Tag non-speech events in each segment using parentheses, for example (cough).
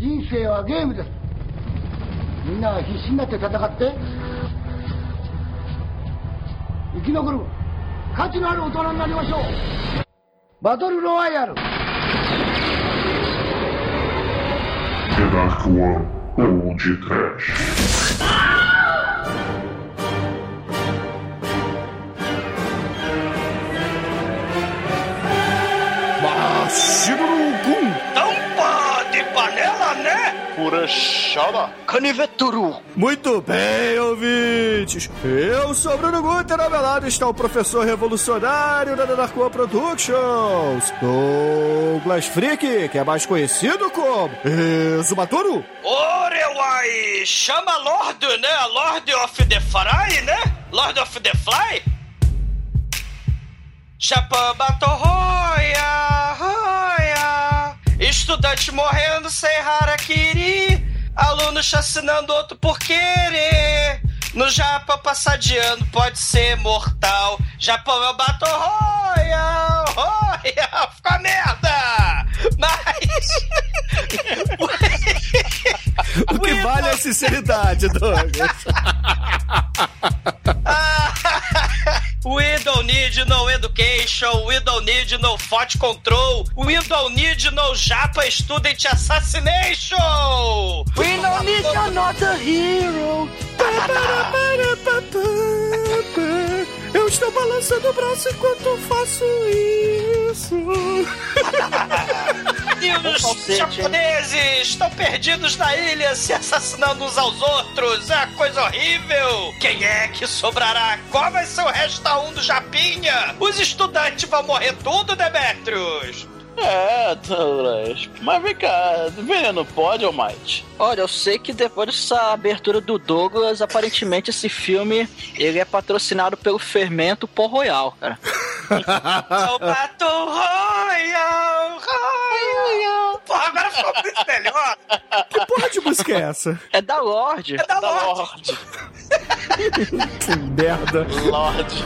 人生はゲームです。みんな必死になって戦って生き残る。価値のある大人になりましょう。バトルロワイヤル。The Dark One ou de Trash. Purachara. Caniveturu. Muito bem, ouvintes! Eu sou Bruno Guter, ao meu lado está o professor revolucionário da Darkwa Productions, Douglas Freak, que é mais conhecido como Exumatoro. Orewai, chama Lord, né? Lord of the Fly, né? Lord of the Fly? Chapã Batorroia, roia. Estudante morrendo sem harakiri. Aluno chacinando outro por querer. No Japa passadiano pode ser mortal. Japão é o Batorroia, roia. Ficou a merda! Mas. (laughs) O que vale é a sinceridade, Douglas. (laughs) We don't need no education, we don't need no thought control, we don't need no Japa student assassination! We don't need you're not a hero. (laughs) Eu estou balançando o braço enquanto faço isso. (laughs) Os japoneses estão perdidos na ilha, se assassinando uns aos outros. É uma coisa horrível. Quem é que sobrará? Qual vai ser o resta um do Japinha? Os estudantes vão morrer tudo, Demetrius. É, Douglas. Mas vem cá, veneno pode, Almighty? Olha, eu sei que depois dessa abertura do Douglas, aparentemente esse filme ele é patrocinado pelo fermento Pó Royal, cara. (laughs) O Battle Royal, Royal. Porra, agora ficou muito melhor. Que porra de música é essa? É da Lorde. É da Da Lorde. Lorde. (laughs) Que merda. Lorde.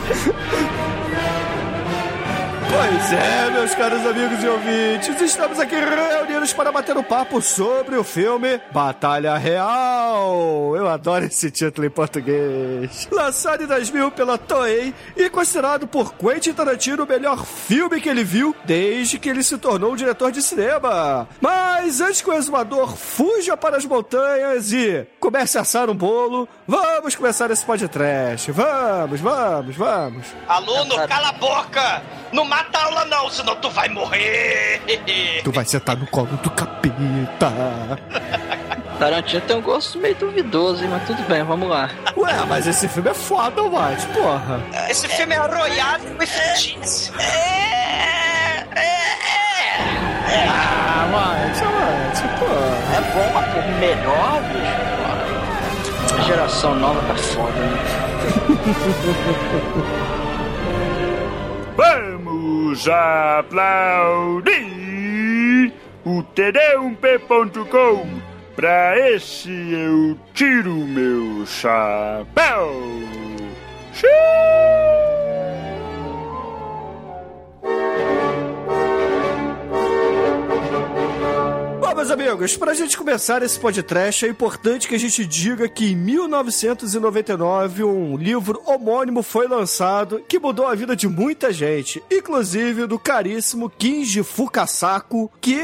Pois é, meus caros amigos e ouvintes, estamos aqui reunidos para bater um papo sobre o filme Batalha Real. Eu adoro esse título em português. Lançado em 2000 pela Toei e considerado por Quentin Tarantino o melhor filme que ele viu desde que ele se tornou um diretor de cinema. Mas antes que o exumador fuja para as montanhas e comece a assar um bolo, vamos começar esse podcast. Vamos, vamos, vamos. Aluno, cala a boca. Não mata a aula não, senão tu vai morrer. Tu vai sentar no colo do capeta. (laughs) Tarantino tem um gosto meio duvidoso, hein? Mas tudo bem, vamos lá. Ué, mas esse filme é foda, Mate, porra. Esse filme é arroiado com cheese. É, é, é. Ah, Mate, Mate, porra. É bom, mas pô, melhor, bicho. A geração nova tá foda, né? (laughs) Vamos aplaudir o td1p.com. Pra esse eu tiro meu chapéu. Bom, meus amigos, pra gente começar esse podcast, é importante que a gente diga que em 1999 um livro homônimo foi lançado que mudou a vida de muita gente, inclusive do caríssimo Kinji Fukasaku, que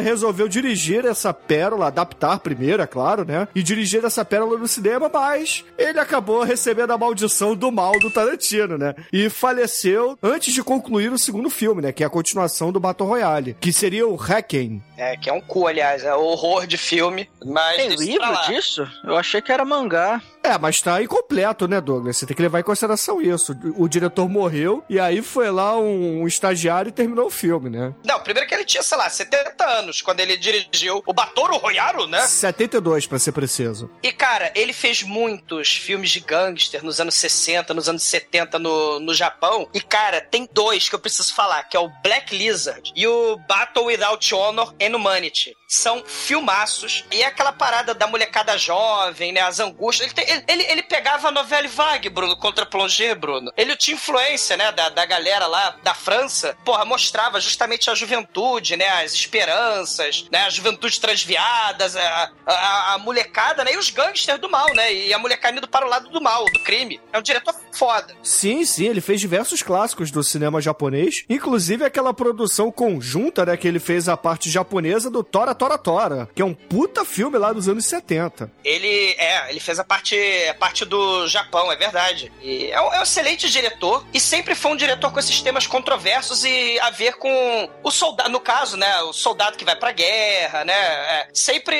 resolveu dirigir essa pérola, adaptar primeiro, é claro, né? E dirigir essa pérola no cinema, mas ele acabou recebendo a maldição do mal do Tarantino, né? E faleceu antes de concluir o segundo filme, né? Que é a continuação do Battle Royale, que seria o Hacken. É, que é um cu, aliás, é um horror de filme. Mas Tem livro disso? Eu achei que era mangá. É, mas tá incompleto, né, Douglas? Você tem que levar em consideração isso. O diretor morreu e aí foi lá um, um estagiário e terminou o filme, né? Não, primeiro que ele tinha, sei lá, 70 anos quando ele dirigiu o Batoru Royaru, né? 72, pra ser preciso. E, cara, ele fez muitos filmes de gangster nos anos 60, nos anos 70 no, no Japão. E, cara, tem dois que eu preciso falar, que é o Black Lizard e o Battle Without Honor and Humanity. São filmaços. E é aquela parada da molecada jovem, né? As angústias. Ele tem, ele ele, ele, ele pegava a novela vague, Bruno, contra Plongé, Bruno. Ele tinha influência, né, da, da galera lá da França. Porra, mostrava justamente a juventude, né, as esperanças, né, a juventude transviadas, a, a, a molecada, né, e os gangsters do mal, né, e a molecada indo para o lado do mal, do crime. É um diretor foda. Sim, sim, ele fez diversos clássicos do cinema japonês, inclusive aquela produção conjunta, né, que ele fez a parte japonesa do Tora Tora Tora, que é um puta filme lá dos anos 70. Ele, é, ele fez a parte, a parte do Japão, é verdade. E é um, é um excelente diretor e sempre foi um diretor com esses temas controversos e a ver com o soldado, no caso, né, o soldado que vai pra guerra, né, é, sempre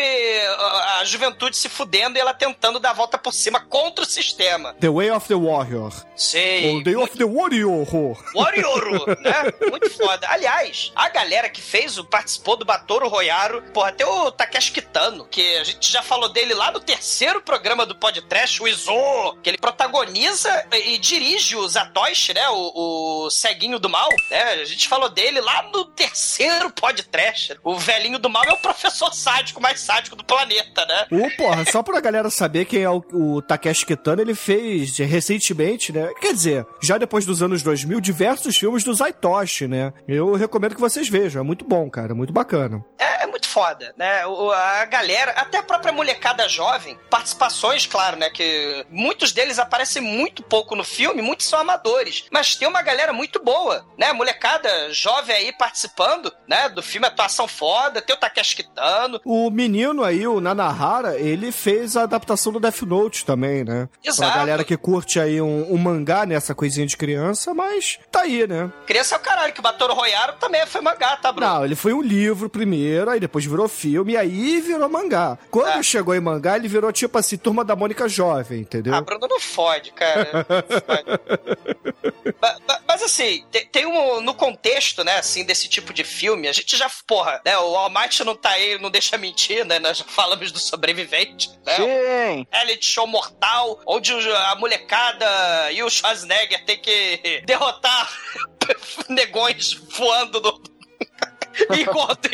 a, juventude se fudendo e ela tentando dar a volta por cima contra o sistema. The Way of the Warrior. Sei. Ou The Way of the Warrior. Warrior, (laughs) né? Muito foda. Aliás, a galera que fez o participou do Batoro Royaro, porra, até o Takeshi Kitano, que a gente já falou dele lá no terceiro programa do podcast, o Izo, que ele protagoniza e dirige o Zatoichi, né? O, o ceguinho do mal, né? A gente falou dele lá no terceiro podcast. O velhinho do mal é o professor sádico mais sádico do planeta, né? Ô, porra, só pra galera saber quem é o, o Takeshi Kitano, ele fez recentemente, né? Quer dizer, já depois dos anos 2000, diversos filmes do Zaitoshi, né? Eu recomendo que vocês vejam, é muito bom, cara, muito bacana. É, é muito foda, né? O, a galera, até a própria molecada jovem, participações, claro, né? Que muitos deles aparecem muito pouco no filme, muitos são amadores, mas tem uma galera muito boa, né? Molecada jovem aí participando, né? Do filme, atuação foda, tem o Takeshi Kitano. O menino aí, o Nanahara, ele fez a adaptação do Death Note também, né? Exato. Pra galera que curte aí um, um mangá nessa coisinha de criança, mas tá aí, né? Criança é o caralho, que o Batoro Royaro também foi mangá, tá, Bruno? Não, ele foi um livro primeiro, aí depois virou filme, e aí virou mangá. Quando É. chegou em mangá, ele virou tipo assim, Turma da Mônica Jovem, entendeu? Ah, Bruno, não fode, cara. (laughs) Ba- Mas assim, te- tem um. No contexto, né, assim, desse tipo de filme, a gente já. Porra, né? O Almighty não tá aí, não deixa mentir, né? Nós já falamos do sobrevivente, né? Sim. Reality show mortal, onde a molecada e o Schwarzenegger tem que derrotar (laughs) negões voando no. (laughs) e,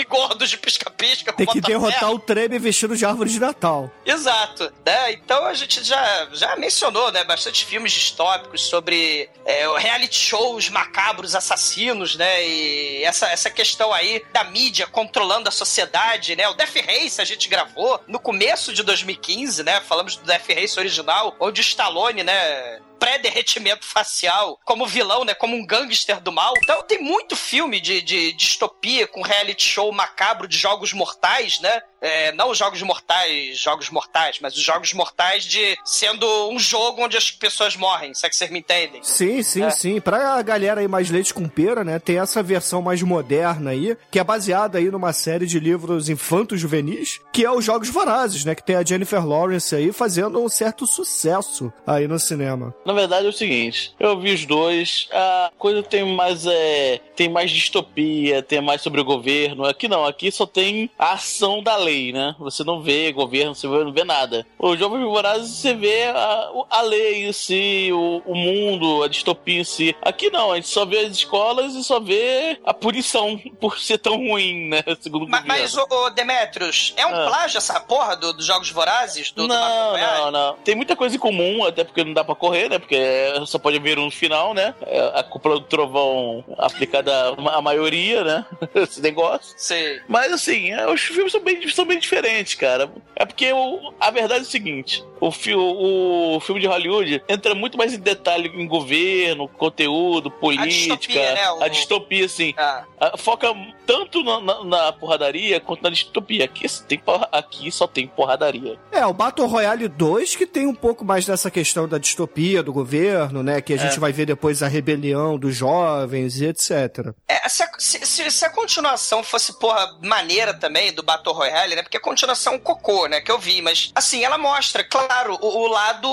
gordo, e de pisca-pisca. Tem que derrotar o Treme vestido de árvore de Natal. Exato, né? Então a gente já, já mencionou, né, bastante filmes distópicos sobre é, reality shows macabros, assassinos, né? E essa, essa questão aí da mídia controlando a sociedade, né? O Death Race a gente gravou no começo de 2015, né? Falamos do Death Race original, onde Stallone, né? Pré-derretimento facial, como vilão, né? Como um gangster do mal. Então tem muito filme de, de distopia com reality show macabro de jogos mortais, né? É, não os jogos mortais, jogos mortais, mas os jogos mortais de sendo um jogo onde as pessoas morrem, se é que vocês me entendem. Sim, sim, É. sim. Pra galera aí mais leite com pera, né? Tem essa versão mais moderna aí, que é baseada aí numa série de livros infantos juvenis, que é os Jogos Vorazes, né? Que tem a Jennifer Lawrence aí fazendo um certo sucesso aí no cinema. Na verdade é o seguinte, eu vi os dois, a coisa tem mais é, tem mais distopia, tem mais sobre o governo. Aqui não, aqui só tem a ação da lei, né? Você não vê governo, você não vê nada. Os Jogos Vorazes você vê a, o- a lei em si, o, o mundo, a distopia em si. Aqui não, a gente só vê as escolas e só vê a punição (laughs) por ser tão ruim, né? Segundo o. Mas, ô, ô, Demetrius, é um Ah. plágio essa porra do- dos Jogos Vorazes? Do, do não, Royale? não, não. Tem muita coisa em comum, até porque não dá pra correr, né? Porque só pode haver um final, né? É A cúpula do trovão aplicada à maioria, né? (laughs) Esse negócio. Sei. Mas assim, é, os filmes são bem, são bem diferentes, cara. É porque o- a verdade é o seguinte: o, fi- o filme de Hollywood entra muito mais em detalhe em governo, conteúdo, política, distopia, né? O- a distopia, assim. Ah, foca tanto na, na- na porradaria quanto na distopia. Aqui, só tem aqui só tem porradaria. É, o Battle Royale 2 que tem um pouco mais dessa questão da distopia do governo, né? Que a gente vai ver depois a rebelião dos jovens e etc. É, se, a, se- se- se a continuação fosse, porra, maneira também do Battle Royale, né? Porque a continuação é cocô, né? Que eu vi, mas assim, ela mostra, claro, o, o lado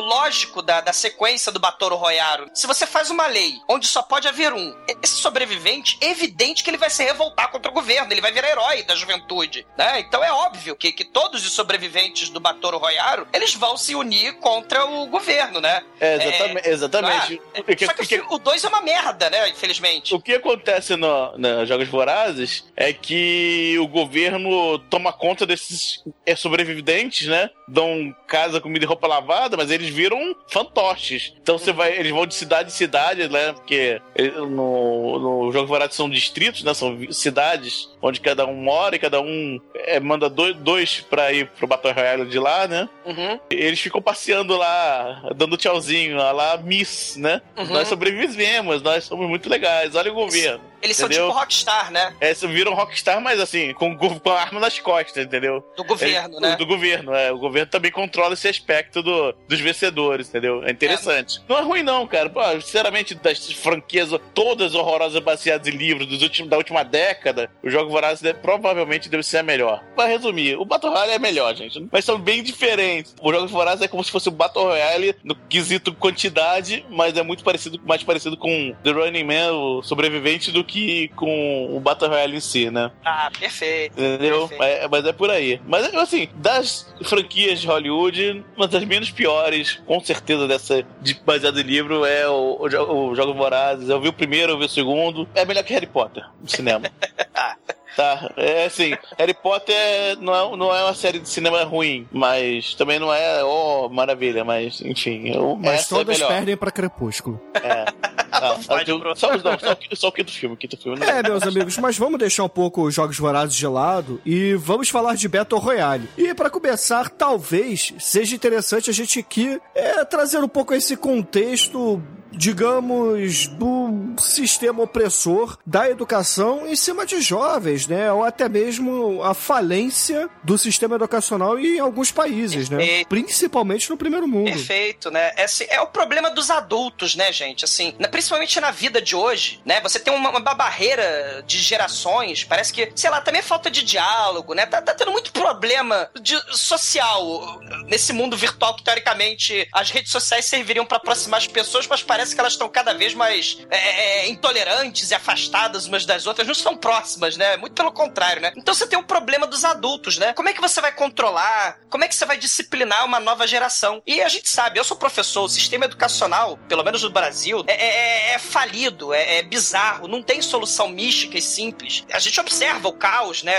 lógico da, da sequência do Battle Royale. Se você faz uma lei onde só pode haver um, esse sobrevivente, é evidente que ele vai se revoltar contra o governo, ele vai virar herói da juventude, né? Então é óbvio que, que todos os sobreviventes do Battle Royale, eles vão se unir contra o governo, né? É, exatamente. exatamente. Ah, O que- Só que, o que- o 2 é uma merda, né? Infelizmente. O que acontece no, nos Jogos Vorazes é que o governo toma conta desses é, sobreviventes, né? Dão casa, comida e roupa lavada, mas eles viram fantoches. Então você vai, eles vão de cidade em cidade, né? Porque no, no jogo Vorazes são distritos, né? São cidades onde cada um mora e cada um é, manda dois, dois pra ir pro Battle Royale de lá, né? Uhum. Eles ficam passeando lá, dando tchauzinho, lá, Miss, né? Uhum. Nós sobrevivemos, nós somos muito legais, olha o governo. Eles são Entendeu? tipo rockstar, né? É, você vira um rockstar, mas assim, com, com a arma nas costas, entendeu? Do governo, É, né? Do governo, é. O governo também controla esse aspecto do, dos vencedores, entendeu? É interessante. Não é ruim, não, cara. Pô, sinceramente, das franquias todas horrorosas baseadas em livros dos últimos, da última década, o jogo Vorazes deve- provavelmente deve ser a melhor. Pra resumir, o Battle Royale é melhor, gente. Mas são bem diferentes. O jogo Vorazes é como se fosse o Battle Royale no quesito quantidade, mas é muito parecido, mais parecido com The Running Man, o sobrevivente, do que com o Battle Royale em si, né? Ah, perfeito. Entendeu? Perfeito. É, mas é por aí. Mas, assim, das franquias de Hollywood, uma das menos piores, com certeza, dessa de, baseada em livro, é o, o, o Jogos Vorazes. Eu vi o primeiro, eu vi o segundo. É melhor que Harry Potter no cinema. (laughs) Tá, é assim, Harry Potter não é, não é uma série de cinema ruim, mas também não é, oh, maravilha, mas enfim, eu, Mas é todas melhor. perdem pra Crepúsculo. É. Só, só, o- só o quinto filme, o quinto filme. não- É, meus amigos, mas vamos deixar um pouco os Jogos Vorazes de lado e vamos falar de Battle Royale. E pra começar, talvez seja interessante a gente aqui é, trazer um pouco esse contexto, digamos, do sistema opressor da educação em cima de jovens, né? Ou até mesmo a falência do sistema educacional em alguns países, né? Principalmente no primeiro mundo. Perfeito, né? Esse é o problema dos adultos, né, gente? Assim, principalmente na vida de hoje, né? Você tem uma, uma barreira de gerações, parece que, sei lá, também é falta de diálogo, né? Tá, tá tendo muito problema de- social nesse mundo virtual que, teoricamente, as redes sociais serviriam pra aproximar as pessoas, mas parece que elas estão cada vez mais é, é, intolerantes e afastadas umas das outras, não estão próximas, né? Muito pelo contrário, né? Então você tem o problema dos adultos, né? Como é que você vai controlar? Como é que você vai disciplinar uma nova geração? E a gente sabe, eu sou professor, o sistema educacional, pelo menos no Brasil, é, é- é falido, é, é bizarro, não tem solução mística e simples. A gente observa o caos, né?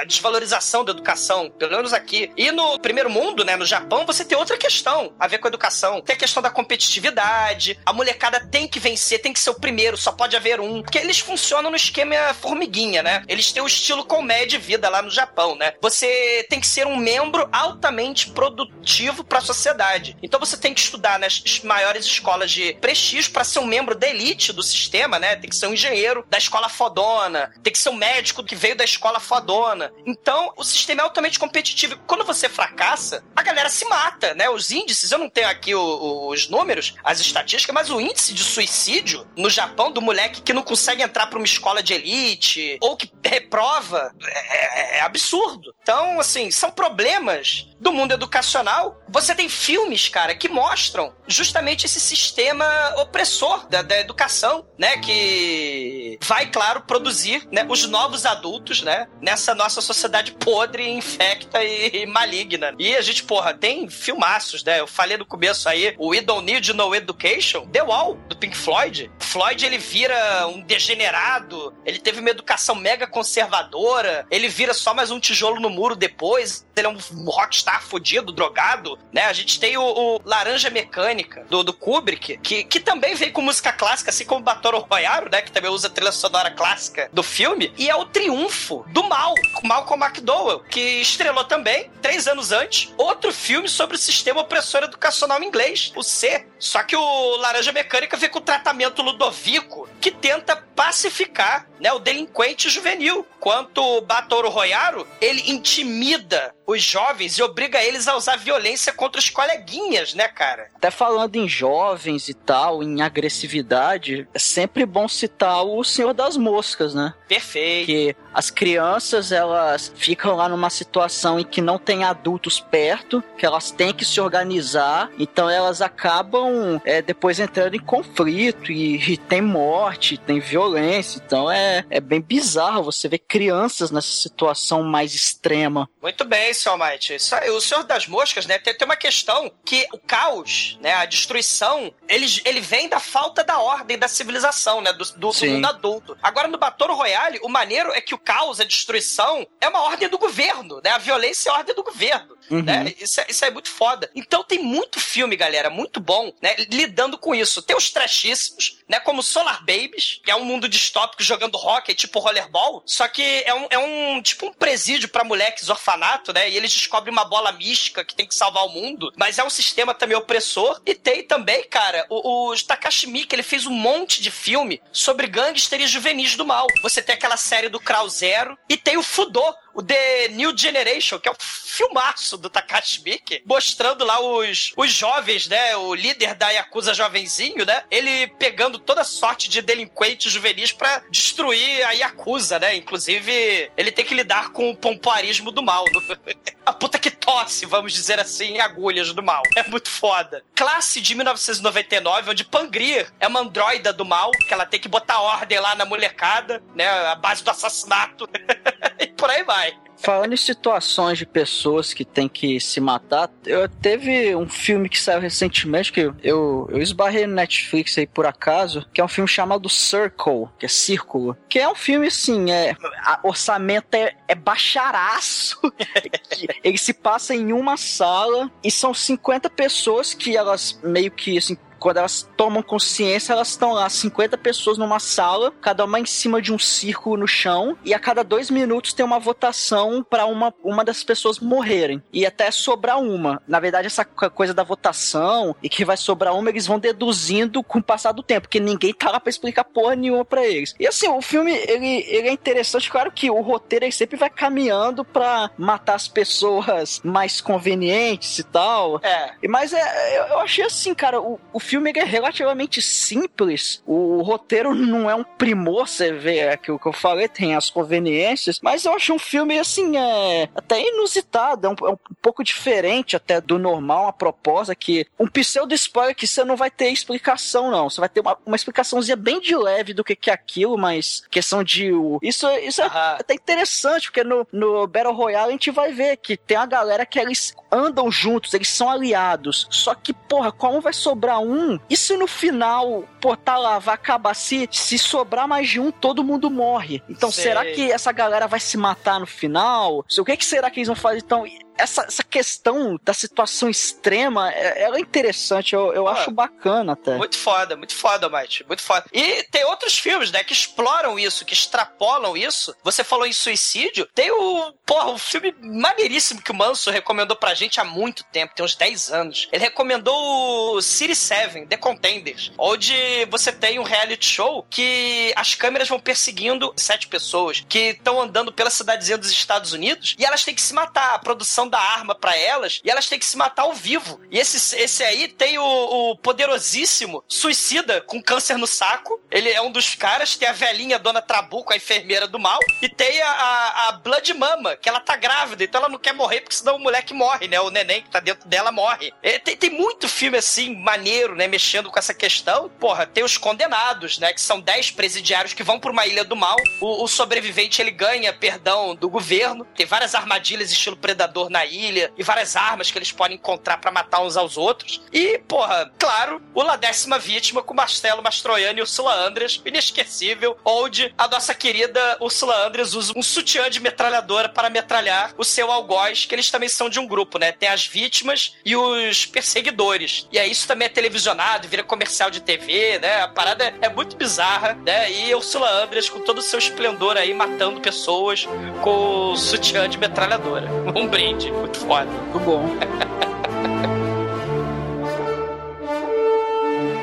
A desvalorização da educação, pelo menos aqui. E no primeiro mundo, né? No Japão, você tem outra questão a ver com a educação. Tem a questão da competitividade, a molecada tem que vencer, tem que ser o primeiro, só pode haver um. Porque eles funcionam no esquema formiguinha, né? Eles têm o estilo colmeia de vida lá no Japão, né? Você tem que ser um membro altamente produtivo para a sociedade. Então você tem que estudar nas es- maiores escolas de prestígio para ser um membro da elite do sistema, né? Tem que ser um engenheiro da escola fodona, tem que ser um médico que veio da escola fodona. Então o sistema é altamente competitivo. Quando você fracassa, a galera se mata, né? Os índices, eu não tenho aqui os números, as estatísticas, mas o índice de suicídio no Japão do moleque que não consegue entrar para uma escola de elite ou que reprova é, é- é absurdo. Então, assim, são problemas do mundo educacional. Você tem filmes, cara, que mostram justamente esse sistema opressor da, da educação, né? Que vai, claro, produzir né, os novos adultos, né? Nessa nossa sociedade podre, infecta e, e maligna. E a gente, porra, tem filmaços, né? Eu falei no começo aí, o We Don't Need No Education, The Wall, do Pink Floyd. Floyd, ele vira um degenerado, ele teve uma educação mega conservadora, ele vira só mais um tijolo no muro depois, ele é um rockstar fudido, drogado, né? A gente tem o, o Laranja Mecânica, do, do Kubrick, que, que também veio com música clássica, assim como Batoro Royaro, né? Que também usa trilha sonora clássica do filme, e é o triunfo do mal, Malcolm McDowell, que estrelou também, três anos antes, outro filme sobre o sistema opressor educacional inglês, o C. Só que o Laranja Mecânica vem com o tratamento Ludovico, que tenta pacificar né, o delinquente juvenil. Quanto o Batoro Royaro, ele intimida os jovens e obriga eles a usar violência contra os coleguinhas, né, cara? Até falando em jovens e tal, em agressividade, é sempre bom citar o Senhor das Moscas, né? Perfeito. Que as crianças, elas ficam lá numa situação em que não tem adultos perto, que elas têm que se organizar, então elas acabam é, depois entrando em conflito e, e tem morte, tem violência, então é, é bem bizarro você ver crianças nessa situação mais extrema. Muito bem, esse, Almighty. O Senhor das Moscas, né? Tem, tem uma questão que o caos, né? A destruição, ele, ele vem da falta da ordem da civilização, né? Do, do, do mundo adulto. Agora, no Battle Royale, o maneiro é que o caos, a destruição, é uma ordem do governo, né? A violência é a ordem do governo. Uhum. Né? Isso, é, isso é muito foda. Então tem muito filme, galera, muito bom, né? Lidando com isso. Tem os trashíssimos, né? Como Solar Babies, que é um mundo distópico jogando hockey, tipo rollerball. Só que é um, é um tipo um presídio pra moleques, orfanato, né? E eles descobrem uma bola mística que tem que salvar o mundo. Mas é um sistema também opressor. E tem também, cara, o, o Takashi Miike, ele fez um monte de filme sobre gangsters juvenis do mal. Você tem aquela série do Crow Zero e tem o Fudô, o The New Generation, que é um filmaço do Takashi Miike, mostrando lá os, os jovens, né? O líder da Yakuza jovenzinho, né? Ele pegando toda sorte de delinquentes juvenis pra destruir a Yakuza, né? Inclusive, ele tem que lidar com o pompoarismo do mal. (laughs) a puta que tosse, vamos dizer assim, em agulhas do mal. É muito foda. Classe de 1999, onde Pangrir é uma androida do mal, que ela tem que botar ordem lá na molecada, né? A base do assassinato. (laughs) por aí vai. Falando em situações de pessoas que têm que se matar, eu teve um filme que saiu recentemente que eu, eu esbarrei no Netflix aí por acaso, que é um filme chamado Circle, que é Círculo, que é um filme assim, é a- orçamento é, é baixaraço. (laughs) Ele se passa em uma sala e são 50 pessoas que elas meio que assim quando elas tomam consciência, elas estão lá, 50 pessoas numa sala, cada uma em cima de um círculo no chão, e a cada dois minutos tem uma votação para uma, uma das pessoas morrerem. E até sobrar uma. Na verdade, essa co- coisa da votação e que vai sobrar uma, eles vão deduzindo com o passar do tempo, porque ninguém tá lá pra explicar porra nenhuma pra eles. E assim, o filme, ele, ele é interessante, claro que o roteiro ele sempre vai caminhando pra matar as pessoas mais convenientes e tal. É. E- Mas é, eu, eu achei assim, cara, o, o filme é relativamente simples. O, roteiro não é um primor, você vê aquilo que eu falei, tem as conveniências, mas eu achei um filme assim, é até inusitado, é um, é um pouco diferente até do normal, uma proposta que um pseudo spoiler que você não vai ter explicação, não. Você vai ter uma, uma explicaçãozinha bem de leve do que, que é aquilo, mas questão de. o- Isso, isso é Aham. até interessante, porque no, no Battle Royale a gente vai ver que tem a galera que eles andam juntos, eles são aliados. Só que, porra, como vai sobrar um? E se no final, pô, tá lá, vai acabar? Se, se sobrar mais de um, todo mundo morre. Então, Sei. será que essa galera vai se matar no final? O que, que será que eles vão fazer? Então, essa, essa questão da situação extrema, é- ela é interessante, eu, eu Ah. acho bacana até. Muito foda, muito foda, Mate. Muito foda. E tem outros filmes, né, que exploram isso, que extrapolam isso. Você falou em suicídio. Tem o, porra, um filme maneiríssimo que o Manso recomendou pra gente há muito tempo, tem uns 10 anos. Ele recomendou o City 7, The Contenders, onde você tem um reality show que as câmeras vão perseguindo sete pessoas que estão andando pela cidadezinha dos Estados Unidos e elas têm que se matar. A produção da arma pra elas e elas têm que se matar ao vivo. E esse, esse aí tem o, o poderosíssimo suicida com câncer no saco. Ele é um dos caras. Tem a velhinha Dona Trabuco, a enfermeira do mal. E tem a, a, a Blood Mama, que ela tá grávida, então ela não quer morrer, porque senão o moleque morre, né? O neném que tá dentro dela morre. É, tem, tem muito filme assim, maneiro, né? Mexendo com essa questão. Porra, tem os condenados, né? Que são 10 presidiários que vão pra uma ilha do mal. O, o sobrevivente ele ganha perdão do governo. Tem várias armadilhas estilo predador na ilha e várias armas que eles podem encontrar pra matar uns aos outros. E, porra, claro, o La Décima Vítima com Marcelo Mastroianni e Ursula Andres, inesquecível, onde a nossa querida Ursula Andres usa um sutiã de metralhadora para metralhar o seu algoz, que eles também são de um grupo, né? Tem as vítimas e os perseguidores. E aí isso também é televisionado, vira comercial de TV, né? A parada é, é muito bizarra, né? E Ursula Andres com todo o seu esplendor aí matando pessoas com o sutiã de metralhadora. (laughs) Um brinde, muito foda. Muito bom.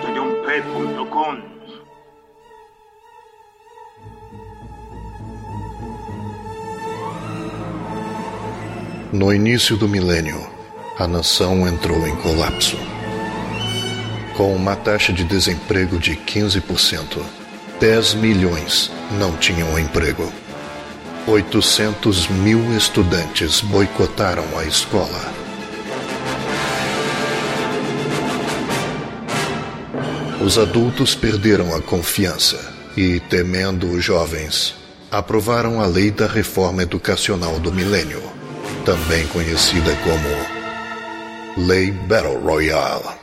Tadeup.com No início do milênio, a nação entrou em colapso. Com uma taxa de desemprego de 15%, 10 milhões não tinham emprego. 800 mil estudantes boicotaram a escola. Os adultos perderam a confiança e, temendo os jovens, aprovaram a lei da reforma educacional do milênio, também conhecida como Lei Battle Royale.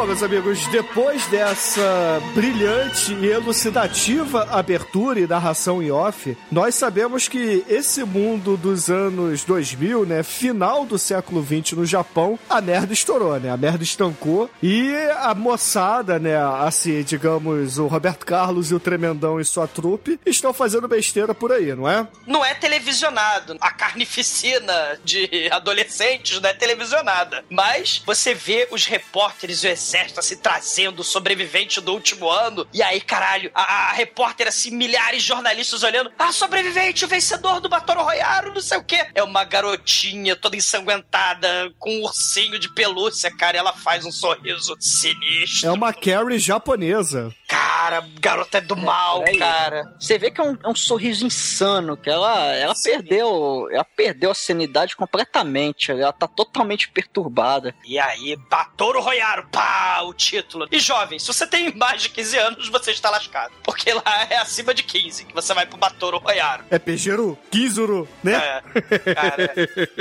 Bom, meus amigos, depois dessa brilhante e elucidativa abertura e narração em off, nós sabemos que esse mundo dos anos 2000, né, final do século 20 no Japão, a merda estourou, né? A merda estancou e a moçada, né, assim, digamos, o Roberto Carlos e o Tremendão e sua trupe estão fazendo besteira por aí, não é? Não é televisionado. A carnificina de adolescentes não é televisionada. Mas você vê os repórteres e exército assim trazendo o sobrevivente do último ano. E aí, caralho, a, a repórter assim, milhares de jornalistas olhando. Ah, sobrevivente, o vencedor do Batoro Royaro, não sei o quê. É uma garotinha toda ensanguentada, com um ursinho de pelúcia, cara. E ela faz um sorriso sinistro. É uma Carrie japonesa. Cara, garota é do mal, Peraí. cara. Você vê que é um, é um sorriso insano, que ela, ela perdeu. Ela perdeu a sanidade completamente. Ela tá totalmente perturbada. E aí, Batoro Royaro, pá, o título. E jovem, se você tem mais de 15 anos, você está lascado. Porque lá é acima de 15 que você vai pro Batoro Royaro. É Pejero, Kizuru, né? É, cara,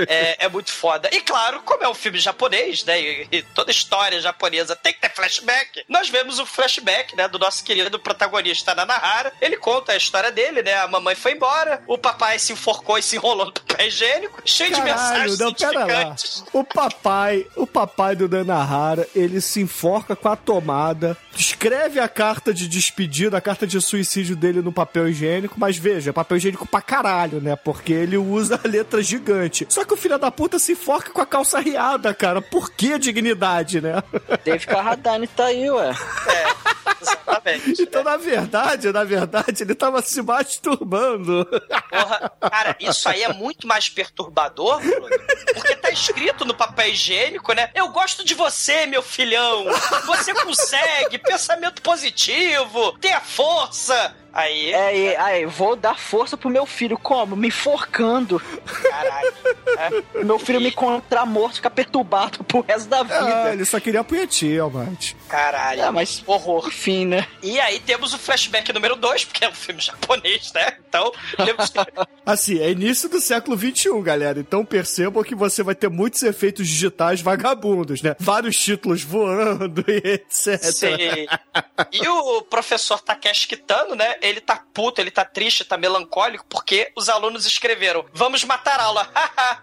é, é muito foda. E claro, como é um filme japonês, né? E, e toda história japonesa tem que ter flashback. Nós vemos o flashback, né? Do nosso querido protagonista Nanahara. Ele conta a história dele, né? A mamãe foi embora, o papai se enforcou e se enrolou no papel higiênico, cheio de Caralho, mensagens não, pera lá. O papai, o papai do Nanahara, ele se enforca com a tomada, escreve a carta de despedida, a carta de suicídio dele no papel higiênico, mas veja, é papel higiênico pra caralho, né? Porque ele usa a letra gigante. Só que o filho da puta se enforca com a calça riada, cara. Por que dignidade, né? Dave Carradine tá aí, ué. Exatamente. (laughs) Então, na verdade, na verdade, ele tava se masturbando. Porra, cara, isso aí é muito mais perturbador, Bruno, porque tá escrito no papel higiênico, né? Eu gosto de você, meu filhão. Você consegue, pensamento positivo, tenha força. Aí, É, e, aí, vou dar força pro meu filho. Como? Me enforcando. caralho. É. Meu filho me encontrar morto, ficar perturbado pro resto da Ah, vida. ele só queria punhetinha, mate. Caralho. É, mas- horror. Enfim, né? E aí temos o flashback número 2, porque é um filme japonês, né? Então, temos que... (laughs) Assim, é início do século XXI, galera. Então percebam que você vai ter muitos efeitos digitais vagabundos, né? Vários títulos voando e etc. Sim. E o professor Takeshi Kitano, né? Ele tá puto, ele tá triste, tá melancólico, porque os alunos escreveram: Vamos matar a aula.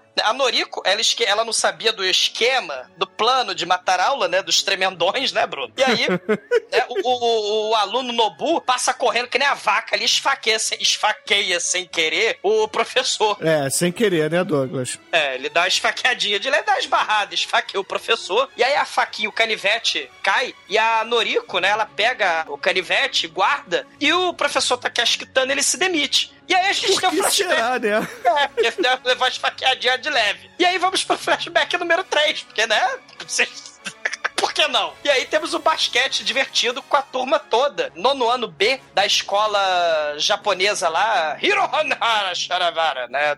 (laughs) A Noriko, ela, esque- ela não sabia do esquema, do plano de matar aula, né? Dos tremendões, né, Bruno? E aí, (laughs) né, o, o- o aluno Nobu passa correndo que nem a vaca ali, esfaqueia, esfaqueia sem querer o professor. É, sem querer, né, Douglas? É, ele dá uma esfaqueadinha de leve, dá uma esbarrada, esfaqueia o professor. E aí a faquinha, o canivete cai. E a Noriko, né, ela pega o canivete, guarda. E o professor Takeshi Kitano, ele se demite. E aí a gente tem o flashback. será, né? É, porque deve levar esfaqueadinha de leve. E aí vamos pro flashback número 3, porque, né? Vocês- que não? E aí temos o basquete divertido com a turma toda. Nono ano B da escola japonesa lá, Hirohana Sharavara, né?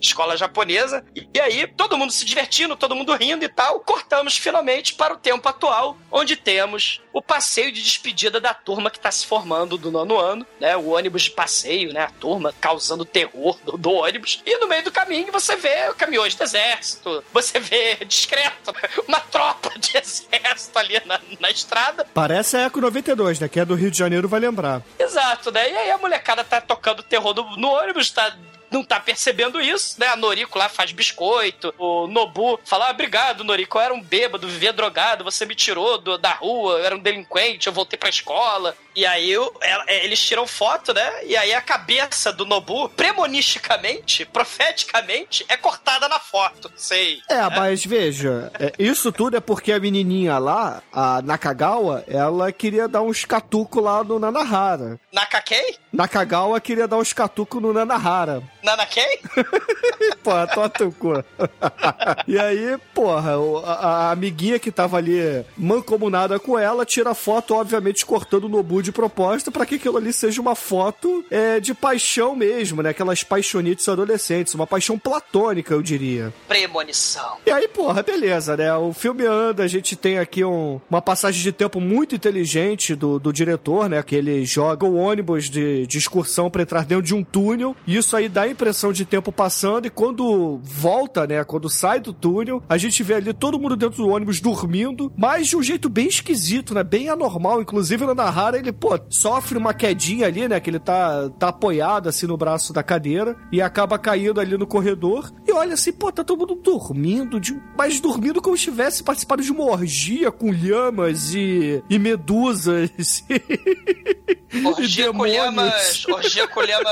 Escola japonesa. E aí, todo mundo se divertindo, todo mundo rindo e tal. Cortamos finalmente para o tempo atual, onde temos o passeio de despedida da turma que está se formando do nono ano, né? O ônibus de passeio, né? A turma causando terror do, do ônibus. E no meio do caminho você vê caminhões do exército, você vê (laughs) discreto, uma tropa de exército ali na, na estrada. Parece a Eco 92, né? Que é do Rio de Janeiro, vai lembrar. Exato, né? E aí a molecada tá tocando terror no, no ônibus, tá. Não tá percebendo isso, né? A Noriko lá faz biscoito. O Nobu fala: ah, obrigado, Noriko. Eu era um bêbado, vivia drogado. Você me tirou do- da rua, eu era um delinquente, eu voltei pra escola. E aí eu- ela- é, eles tiram foto, né? E aí a cabeça do Nobu, premonisticamente, profeticamente, é cortada na foto. Sei. É, mas veja, é, isso tudo é porque a menininha lá, a Nakagawa, ela queria dar uns catuco lá no Nanahara. Nakakei? Nakagawa queria dar uns catucos no Nanahara. Nana quem? (laughs) Porra, tô teu cu. e aí, porra, a, a amiguinha que tava ali mancomunada com ela tira foto, obviamente, cortando o Nobu de propósito pra que aquilo ali seja uma foto é, de paixão mesmo, né? Aquelas paixonites adolescentes, uma paixão platônica, eu diria. Premonição. E aí, porra, beleza, né? O filme anda, a gente tem aqui um- uma passagem de tempo muito inteligente do, do diretor, né? Que ele joga o ônibus de, de excursão pra entrar dentro de um túnel. E isso aí dá a impressão de tempo passando. E quando volta, né? Quando sai do túnel, a gente vê ali todo mundo dentro do ônibus dormindo, mas de um jeito bem esquisito, né? Bem anormal. Inclusive, no Nahara, ele, pô, sofre uma quedinha ali, né? Que ele tá, tá apoiado assim no braço da cadeira e acaba caindo ali no corredor. E olha assim, pô, tá todo mundo dormindo, de... mas dormindo como se tivesse participado de uma orgia com lhamas e, e medusas. (laughs) Orgia E com lhamas. Orgia com lhama.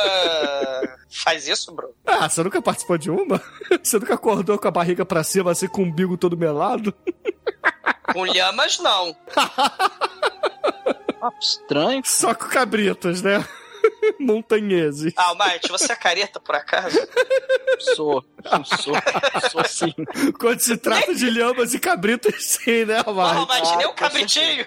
Faz isso, bro? ah, você nunca participou de uma? (laughs) Você nunca acordou com a barriga pra cima, assim, com o umbigo todo melado? (laughs) Com lhamas, não. Ah, (laughs) estranho. Só com cabritas, né? (laughs) Montanheses. Ah, Mate, você é careta por acaso? Sou. Sou. Sou sim. Quando se trata de lhamas e cabritas, sim, né, Porra, Mike? Mate, nem Ah, um cabritinho.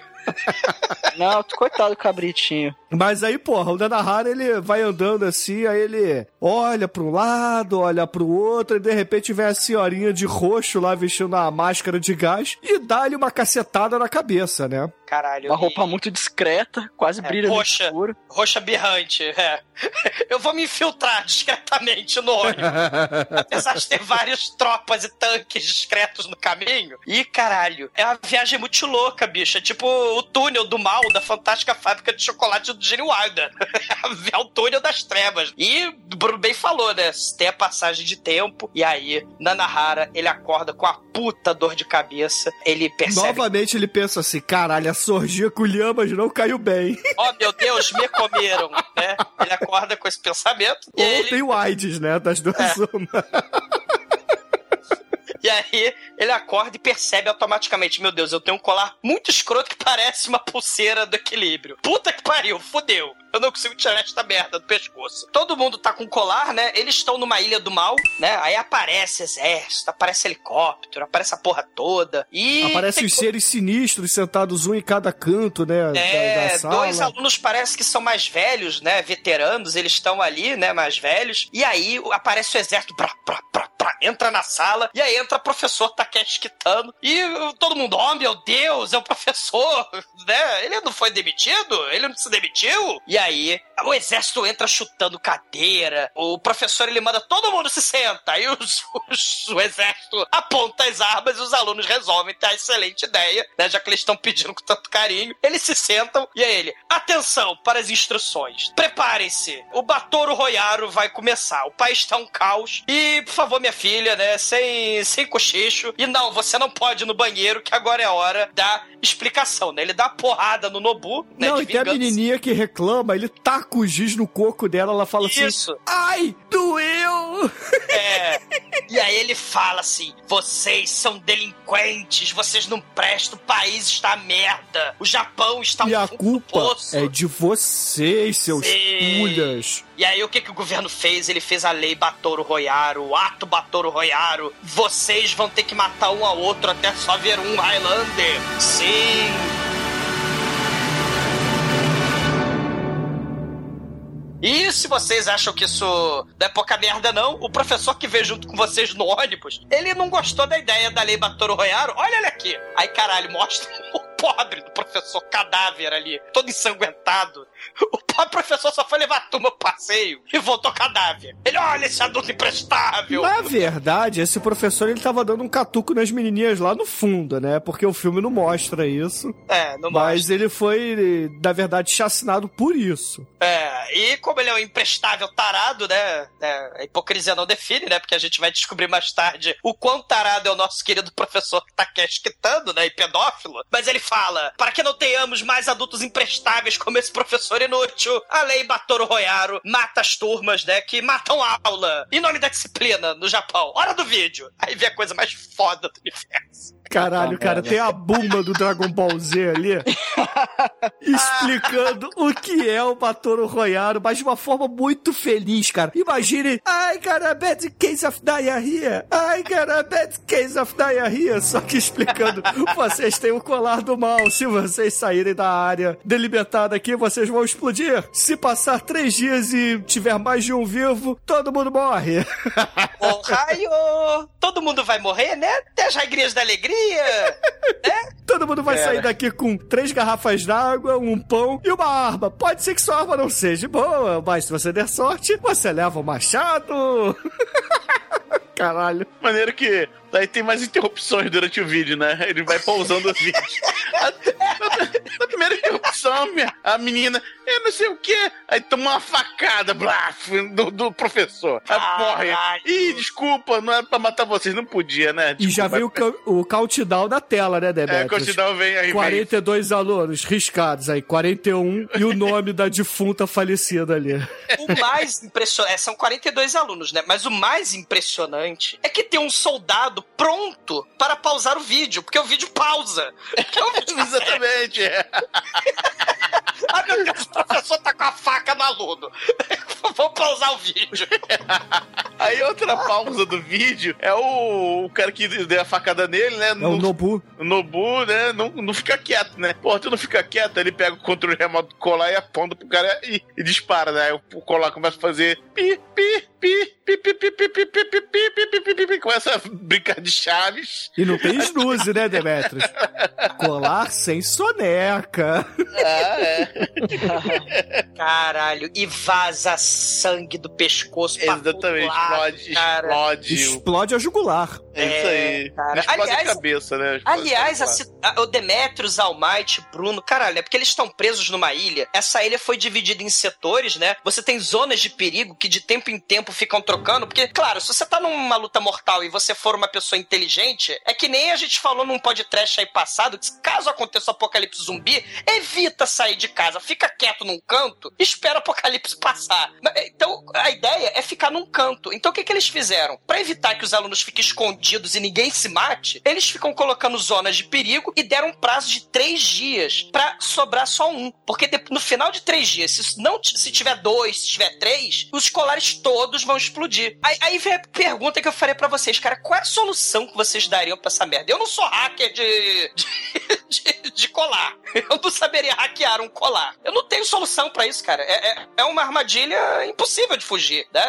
Não, coitado do cabritinho. Mas aí, porra, o Nanahara, ele vai andando assim, aí ele olha pra um lado, olha pro outro, e de repente vem a senhorinha de roxo lá vestindo a máscara de gás e dá-lhe uma cacetada na cabeça, né? Caralho. Uma roupa e- muito discreta, quase É, brilha no roxa. escuro. Roxa berrante, é. Eu vou me infiltrar discretamente no ônibus. Apesar de ter várias tropas e tanques discretos no caminho. E caralho, é uma viagem muito louca, bicho. É tipo o túnel do mal da fantástica fábrica de chocolate do Gene Wilder. (laughs) é o túnel das trevas. E o Bruno bem falou, né? Tem a passagem de tempo. E aí, Nanahara, ele acorda com a puta dor de cabeça. Ele percebe. Novamente ele pensa assim, caralho, a sorgia com lhamas não caiu bem. Oh meu Deus, me comeram, né? Ele acorda com esse pensamento. Ou ele tem o AIDS, né, das duas É. uma. E aí ele acorda e percebe automaticamente: Meu Deus, eu tenho um colar muito escroto que parece uma pulseira do equilíbrio. Puta que pariu, fudeu. Eu não consigo tirar esta merda do pescoço. Todo mundo tá com colar, né? Eles estão numa ilha do mal, né? Aí aparece exército, aparece helicóptero, aparece a porra toda. E. Aparecem os seres sinistros sentados um em cada canto, né, da- da, É, sala. dois alunos parece que são mais velhos, né? Veteranos, eles estão ali, né? Mais velhos. E aí aparece o exército, pra, pra, pra, pra, entra na sala, e aí entra o professor Takeshi Kitano. E todo mundo, oh meu Deus, é o professor, (laughs) né? Ele não foi demitido? Ele não se demitiu? E aí o exército entra chutando cadeira. O professor ele manda todo mundo se senta. Aí os, os- o exército aponta as armas e os alunos resolvem ter a excelente ideia, né? Já que eles estão pedindo com tanto carinho. Eles se sentam e aí ele, atenção para as instruções. Preparem-se. O Batoro Royaro vai começar. O país está um caos. E, por favor, minha filha, né? Sem, sem cochicho. E não, você não pode ir no banheiro, que agora é a hora da explicação, né? Ele dá porrada no Nobu, né? Não, e tem a menininha que reclama, ele taca o giz no coco dela, ela fala assim, Isso. ai, doeu! É. E aí ele fala assim: vocês são delinquentes, vocês não prestam, o país está merda, o Japão está e um a culpa é de vocês, seus pulhas. E aí o que, que o governo fez? Ele fez a lei Batoro Royaro, o ato Batoro Royaro. Vocês vão ter que matar um ao outro até só ver um Highlander. Sim. E se vocês acham que isso não é pouca merda, não, o professor que veio junto com vocês no ônibus, ele não gostou da ideia da lei Batoro Royaro. Olha ele aqui. Aí, caralho, mostra (laughs) o pobre do professor cadáver ali, todo ensanguentado. O pobre professor só foi levar a turma pro passeio e voltou cadáver. Ele, olha esse adulto imprestável. Na verdade, esse professor ele tava dando um catuco nas menininhas lá no fundo, né? Porque o filme não mostra isso. É, não Mas ele foi, na verdade, chacinado por isso. É, e como ele é um imprestável tarado, né? é, a hipocrisia não define, né? Porque a gente vai descobrir mais tarde o quão tarado é o nosso querido (laughs) professor Takeshi Kitano, né? E pedófilo. Mas ele fala: para que não tenhamos mais adultos imprestáveis como esse professor inútil, a lei Batoro Royaro mata as turmas, né? Que matam a aula em nome da disciplina no Japão. Hora do vídeo. Aí vem a coisa mais foda do universo. Caralho, cara, tem a Bulma do Dragon Ball Z ali (laughs) explicando o que é o Batoro Royaro, mas de uma forma muito feliz, cara. Imagine, ai, cara, bad case of diarrhea. Ai, cara, bad case of diarrhea. Só que explicando, (laughs) vocês têm o colar do mal. Se vocês saírem da área delimitada aqui, vocês vão explodir. Se passar três dias e tiver mais de um vivo, todo mundo morre. (laughs) Raio! Todo mundo vai morrer, né? Até as regrinhas da alegria, (laughs) né? Todo mundo vai sair daqui com três garrafas d'água, um pão e uma arma. Pode ser que sua arma não seja boa, mas se você der sorte, você leva o machado. (laughs) Caralho. Maneiro que daí tem mais interrupções durante o vídeo, né? Ele vai pausando o vídeo. A, a primeira interrupção, a menina, eu não sei o que, aí toma uma facada blá, do, do professor. Aí morre. Ih, desculpa, não era pra matar vocês, não podia, né? E já veio o, o countdown da tela, né, É, Demetrius? continuar vem aí. vem. 42 alunos riscados aí, 41 e o nome da defunta falecida ali. O mais impressionante. São 42 alunos, né? Mas o mais impressionante é que tem um soldado pronto para pausar o vídeo, porque o vídeo pausa. (laughs) Porque o vídeo Exatamente. é. (laughs) Ah, meu Deus, o professor tá com a faca no aluno. (laughs) Vou pausar o vídeo. Aí outra pausa do vídeo é o, o cara que deu a facada nele, né? É o Nobu. O Nobu, né? Não, não fica quieto, né? Pô, tu não fica quieto, ele pega o controle remoto do colar e aponta pro cara e, e dispara, né? Aí o colar começa a fazer pi, pi, pi, pi, pi, pi, pi, pi, pi, pi, pi, pi, pi, pi, pi, pi, começa a brincar de chaves. E não tem snooze, né, Demetrius? Colar sem soneca. Ah, é. Caralho, e vaza sangue do pescoço pra Exatamente. lado, Explode, explode. Explode a jugular. É isso aí. cara. Não explode Aliás- cabeça, né? Aliás, a o Demetrius, Almighty, Bruno, caralho, é porque eles estão presos numa ilha. Essa ilha foi dividida em setores, né? Você tem zonas de perigo que de tempo em tempo ficam trocando, porque, claro, se você tá numa luta mortal e você for uma pessoa inteligente, é que nem a gente falou num podcast aí passado, que caso aconteça o apocalipse zumbi, evita sair de casa, fica quieto num canto, espera o apocalipse passar. Então, a ideia é ficar num canto. Então, o que, que eles fizeram? Pra evitar que os alunos fiquem escondidos e ninguém se mate, eles ficam colocando zonas de perigo e deram um prazo de três dias pra sobrar só um. Porque no final de três dias, se, não, se tiver dois, se tiver três, os escolares todos vão explodir. Aí, aí vem a pergunta que eu farei pra vocês, cara, qual é a solução que vocês dariam pra essa merda? Eu não sou hacker de, de, (laughs) de, de colar. Eu não saberia hackear um colar. Eu não tenho solução pra isso, cara. É, é, é uma armadilha impossível de fugir. Né?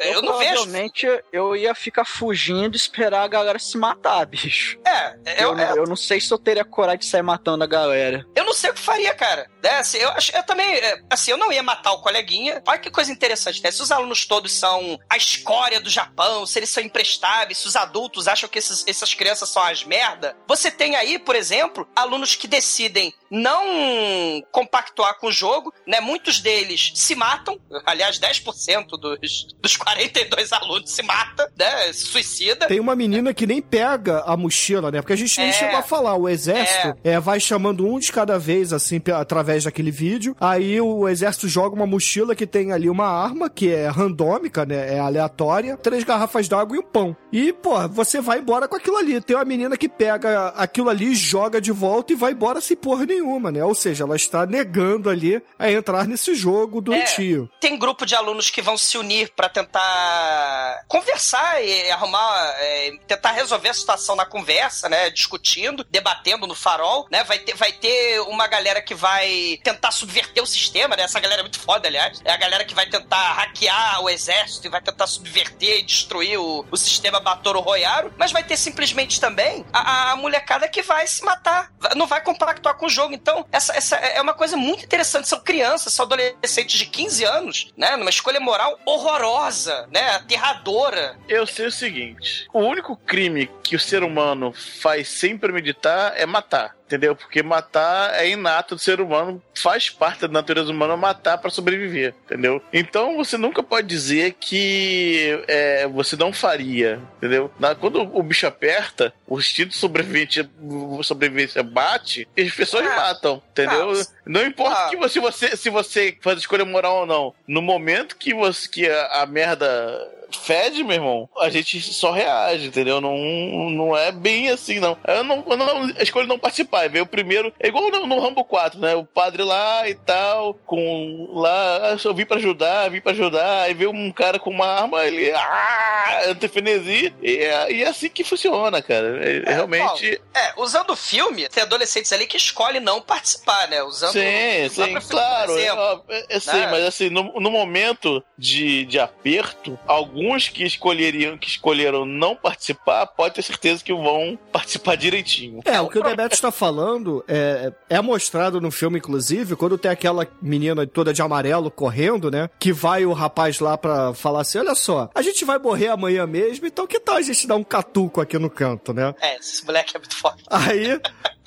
Eu, não vejo. Provavelmente eu ia ficar fugindo e esperar a galera se matar, (laughs) bicho. É, Eu, eu, não- eu não sei se eu teria coragem de sair matando a galera. Eu não sei o que faria, cara. Né? Assim, eu, acho- eu também, é, assim, eu não ia matar o coleguinha. Olha que coisa interessante, né? Se os alunos todos são a escória do Japão, se eles são imprestáveis, se os adultos acham que esses- essas crianças são as merda, você tem aí, por exemplo, alunos que decidem não compactuar com o jogo, né? Muitos deles se matam, aliás, 10% dos, dos 42 alunos se mata, né? Se suicida. Tem uma menina que nem pega a mochila, né? Porque a gente nem É. chegou a falar. O exército é, vai chamando um de cada vez, assim, através daquele vídeo. Aí o exército joga uma mochila que tem ali uma arma, que é randômica, né? É aleatória, três garrafas d'água e um pão. E, pô, você vai embora com aquilo ali. Tem uma menina que pega aquilo ali, joga de volta e vai embora sem porra nenhuma, né? Ou seja, ela está negando ali a entrar nesse jogo doentio. tem grupo de alunos que vão se unir pra tentar conversar e arrumar, é, tentar resolver a situação na conversa, né? Discutindo, debatendo no farol, né? Vai ter, vai ter uma galera que vai tentar subverter o sistema, né? Essa galera é muito foda, aliás. É a galera que vai tentar hackear o exército e vai tentar subverter e destruir o, o sistema Batoro Royaro, mas vai ter simplesmente também a, a molecada que vai se matar, não vai compactuar com o jogo. Então, essa, essa é uma coisa muito interessante. São crianças, são adolescentes de 15 anos, né? Numa escolha moral horrorosa, né? Aterradora. Eu sei o seguinte: o único crime que o ser humano faz sem premeditar é matar. Entendeu? Porque matar é inato do ser humano, faz parte da natureza humana matar pra sobreviver, entendeu? Então você nunca pode dizer que é, você não faria, entendeu? Na- quando o bicho aperta, o instinto de sobrevivente, sobrevivência bate, e as pessoas Ah. matam, entendeu? Ah, Não importa ah. que você, você, se você faz escolha moral ou não, no momento que você que a, a merda fede, meu irmão, a gente só reage, entendeu? Não, não é bem assim, não. Eu não, eu não escolho não participar. Veio o primeiro. É igual no, no Rambo 4, né? O padre lá e tal, com lá, eu vim pra ajudar, vim pra ajudar. Aí veio um cara com uma arma, ele. Ah, antefrenesi. E, é, e é assim que funciona, cara. É, é, realmente. é, usando o filme, tem adolescentes ali que escolhem não participar, né? Usando sim, sim, claro. Exemplo, é, é, né? mas assim, no, no momento de, de aperto, alguns que escolheriam, que escolheram não participar, pode ter certeza que vão participar direitinho. É, o que o Demetrius está falando é, é mostrado no filme, inclusive, quando tem aquela menina toda de amarelo correndo, né? Que vai o rapaz lá pra falar assim: olha só, a gente vai morrer amanhã mesmo, então que tal a gente dar um catuco aqui no canto, né? É, esse moleque é muito forte. Aí.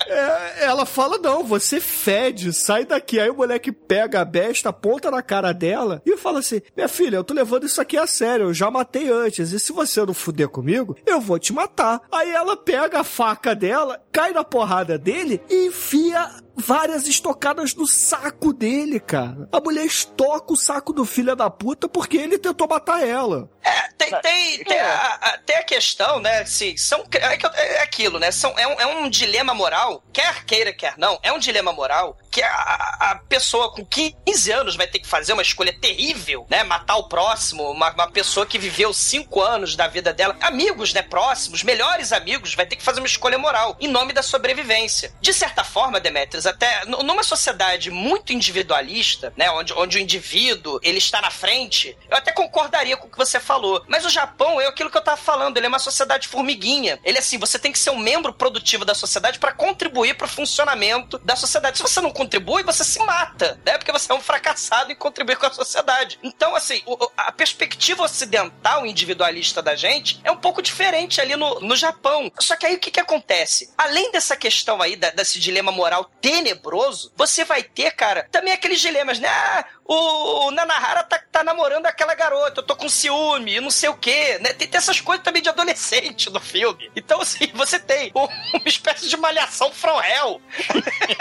É, ela fala: não, você fede, sai daqui. Aí o moleque pega a besta, aponta na cara dela e fala assim: minha filha, eu tô levando isso aqui a sério, eu já matei antes. E se você não fuder comigo, eu vou te matar. Aí ela pega a faca dela, cai na porrada dele e enfia várias estocadas no saco dele, cara. A mulher estoca o saco do filho da puta porque ele tentou matar ela. É, tem, tem, tem, a, a, tem a questão, né? Assim, são, é, é aquilo, né? São, é, um, é um dilema moral, quer queira, quer não, é um dilema moral que a, a pessoa com 15 anos vai ter que fazer uma escolha terrível, né? Matar o próximo, uma, uma pessoa que viveu 5 anos da vida dela, amigos, né? Próximos, melhores amigos, vai ter que fazer uma escolha moral em nome da sobrevivência. De certa forma, Demetrius, até numa sociedade muito individualista, né? Onde, onde o indivíduo ele está na frente, eu até concordaria com o que você falou. Mas o Japão é aquilo que eu tava falando, ele é uma sociedade formiguinha. Ele é assim, você tem que ser um membro produtivo da sociedade para contribuir para o funcionamento da sociedade. Se você não contribui, você se mata, né? Porque você é um fracassado em contribuir com a sociedade. Então, assim, a perspectiva ocidental individualista da gente é um pouco diferente ali no, no Japão. Só que aí o que, que acontece? Além dessa questão aí, da, desse dilema moral tenebroso, você vai ter, cara, também aqueles dilemas, né? Ah, o, Nanahara tá, tá namorando aquela garota, eu tô com ciúme, não sei o quê, né? Tem, tem essas coisas também de adolescente no filme. Então, assim, você tem uma espécie de malhação from hell.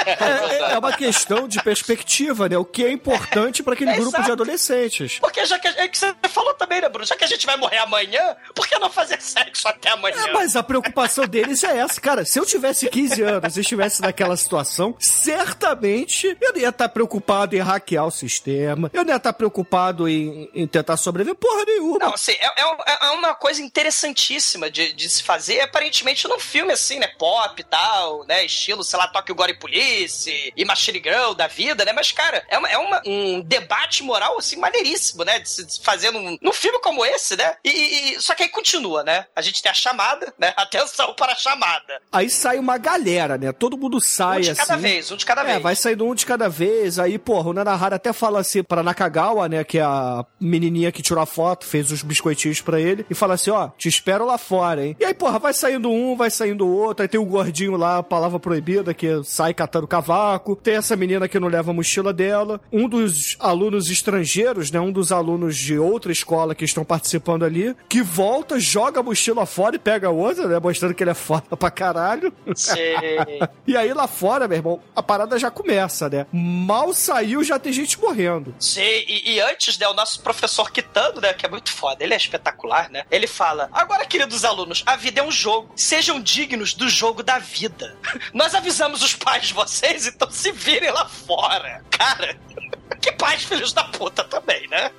É, é, uma questão de perspectiva, né? O que é importante para aquele é grupo exato. de adolescentes. Porque já que, é que você falou também, né, Bruno? Já que a gente vai morrer amanhã, por que não fazer sexo até amanhã? É, mas a preocupação deles é essa. Cara, se eu tivesse 15 anos e estivesse naquela situação, certamente eu não ia estar preocupado em hackear o sistema, eu não ia estar preocupado em, em tentar sobreviver porra nenhuma. Não, assim, é, é, é uma coisa interessantíssima de, de se fazer, aparentemente num filme assim, né? Pop e tal, né? Estilo, sei lá, Tokyo Gore Police e Machine Girl da vida, né? Mas, cara, é, uma, é uma, um debate moral, assim, maneiríssimo, né? De se fazer num, num filme como esse, né? E, e, só que aí continua, né? A gente tem a chamada, né? (laughs) Atenção para a chamada. Aí sai uma galera, né? Todo mundo sai, assim. Um assim. vez, um de cada é, vez. vai saindo um de cada vez. Aí, porra, o Nanahara até fala assim pra Nakagawa, né? Que é a menininha que tirou a foto, fez os biscoitinhos pra ele. E fala assim, ó, te espero lá fora, hein? E aí, porra, vai saindo um, vai saindo outro. Aí tem o gordinho lá, palavra proibida, que sai catando cavaco. Tem essa menina que não leva a mochila dela. Um dos alunos estrangeiros, né? Um dos alunos de outra escola que estão participando ali, que volta, joga a mochila fora e pega a outra, né? Mostrando que ele é foda pra caralho. Sim. (laughs) e aí lá fora, meu irmão, a parada já começa, né? Mal saiu, já tem gente morrendo. Sim, e, e antes, né, o nosso professor Kitano, né, que é muito foda, ele é espetacular, né? Ele fala: Agora, queridos alunos, a vida é um jogo. Sejam dignos do jogo da vida. (laughs) Nós avisamos os pais de vocês, então se virem lá fora. Cara, (laughs) que pais filhos da puta também, né?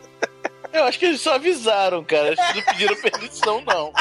Eu acho que eles só avisaram, cara. Eles não pediram permissão, não.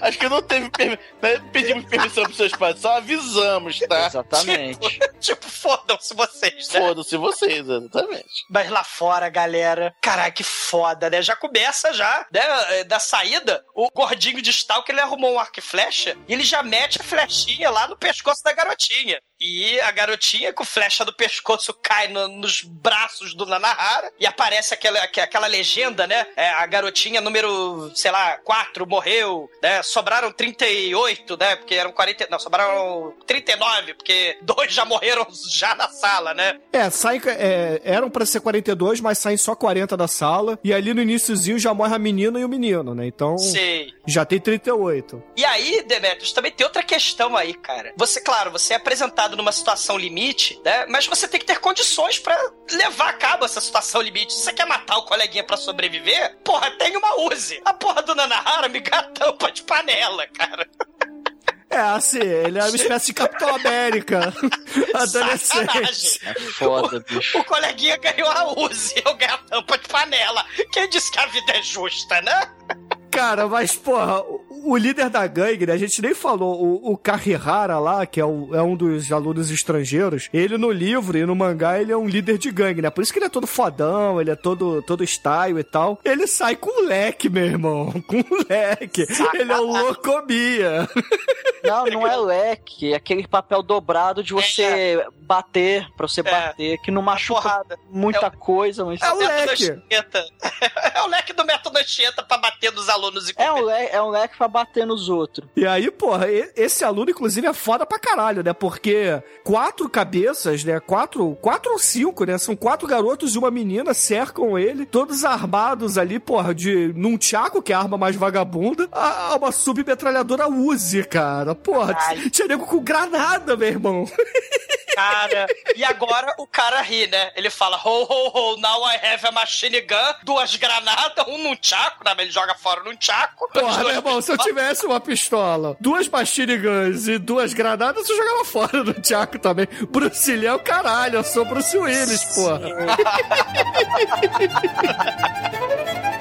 Acho que não teve permissão. Né? Pedimos permissão pros seus pais, só avisamos, tá? Exatamente. Tipo, (laughs) tipo fodam-se vocês, né? Fodam-se vocês, exatamente. Mas lá fora, galera, caralho, que foda, né? Já começa já, né? Da saída, o gordinho de Stalker, ele arrumou um arco e flecha e ele já mete a flechinha lá no pescoço da garotinha. E a garotinha com flecha do pescoço cai no, nos braços do Nanahara e aparece aquela, aquela legenda, né? É, a garotinha número, sei lá, 4 morreu, né? Sobraram 38, né? Porque eram 40. Não, sobraram 39, porque dois já morreram já na sala, né? É, saem, é, eram pra ser 42, mas saem só 40 da sala. E ali no iníciozinho já morre a menina e o menino, né? Então. Sei. Já tem 38. E aí, Demetrius, também tem outra questão aí, cara. Você, claro, você é apresentado numa situação limite, né? Mas você tem que ter condições pra levar a cabo essa situação limite. Se você quer matar o coleguinha pra sobreviver, porra, tem uma Uzi. A porra do Nanahara me a tampa de panela, cara. É, assim, ele é uma espécie de Capitão América. (laughs) Adolescente. É foda, bicho. O coleguinha ganhou a Uzi, eu ganhei a tampa de panela. Quem disse que a vida é justa, né? Cara, mas, porra, o líder da gangue, né? A gente nem falou, o, o Kahihara lá, que é, o, é um dos alunos estrangeiros, ele no livro e no mangá, ele é um líder de gangue, né? Por isso que ele é todo fodão, ele é todo, todo style e tal. Ele sai com leque, meu irmão. (laughs) Com leque. Ele é um locomia. (laughs) Não, não é (laughs) leque, é aquele papel dobrado de você é. bater, pra você é. bater, que não machuca Porrada. muita é o, coisa, mas... É o leque. (laughs) É o leque do método Anchieta pra bater nos alunos e é um, leque, é um leque pra bater nos outros. E aí, porra, esse aluno, inclusive, é foda pra caralho, né? Porque quatro cabeças, né? Quatro, quatro ou cinco, né? São quatro garotos e uma menina cercam ele, todos armados ali, porra, de num tchaco, que é a arma mais vagabunda, a, a uma submetralhadora Uzi, cara. Porra, tinha nego com granada, meu irmão. Cara, e agora o cara ri, né? Ele fala, ho, ho, ho, now I have a machine gun, duas granadas, um num tchaco, né? Ele joga fora num tchaco. Porra, meu irmão, se eu tivesse uma pistola, duas machine guns e duas granadas, eu jogava fora no tchaco também. Bruce Lee é o caralho, eu sou Bruce Willis, porra. (laughs)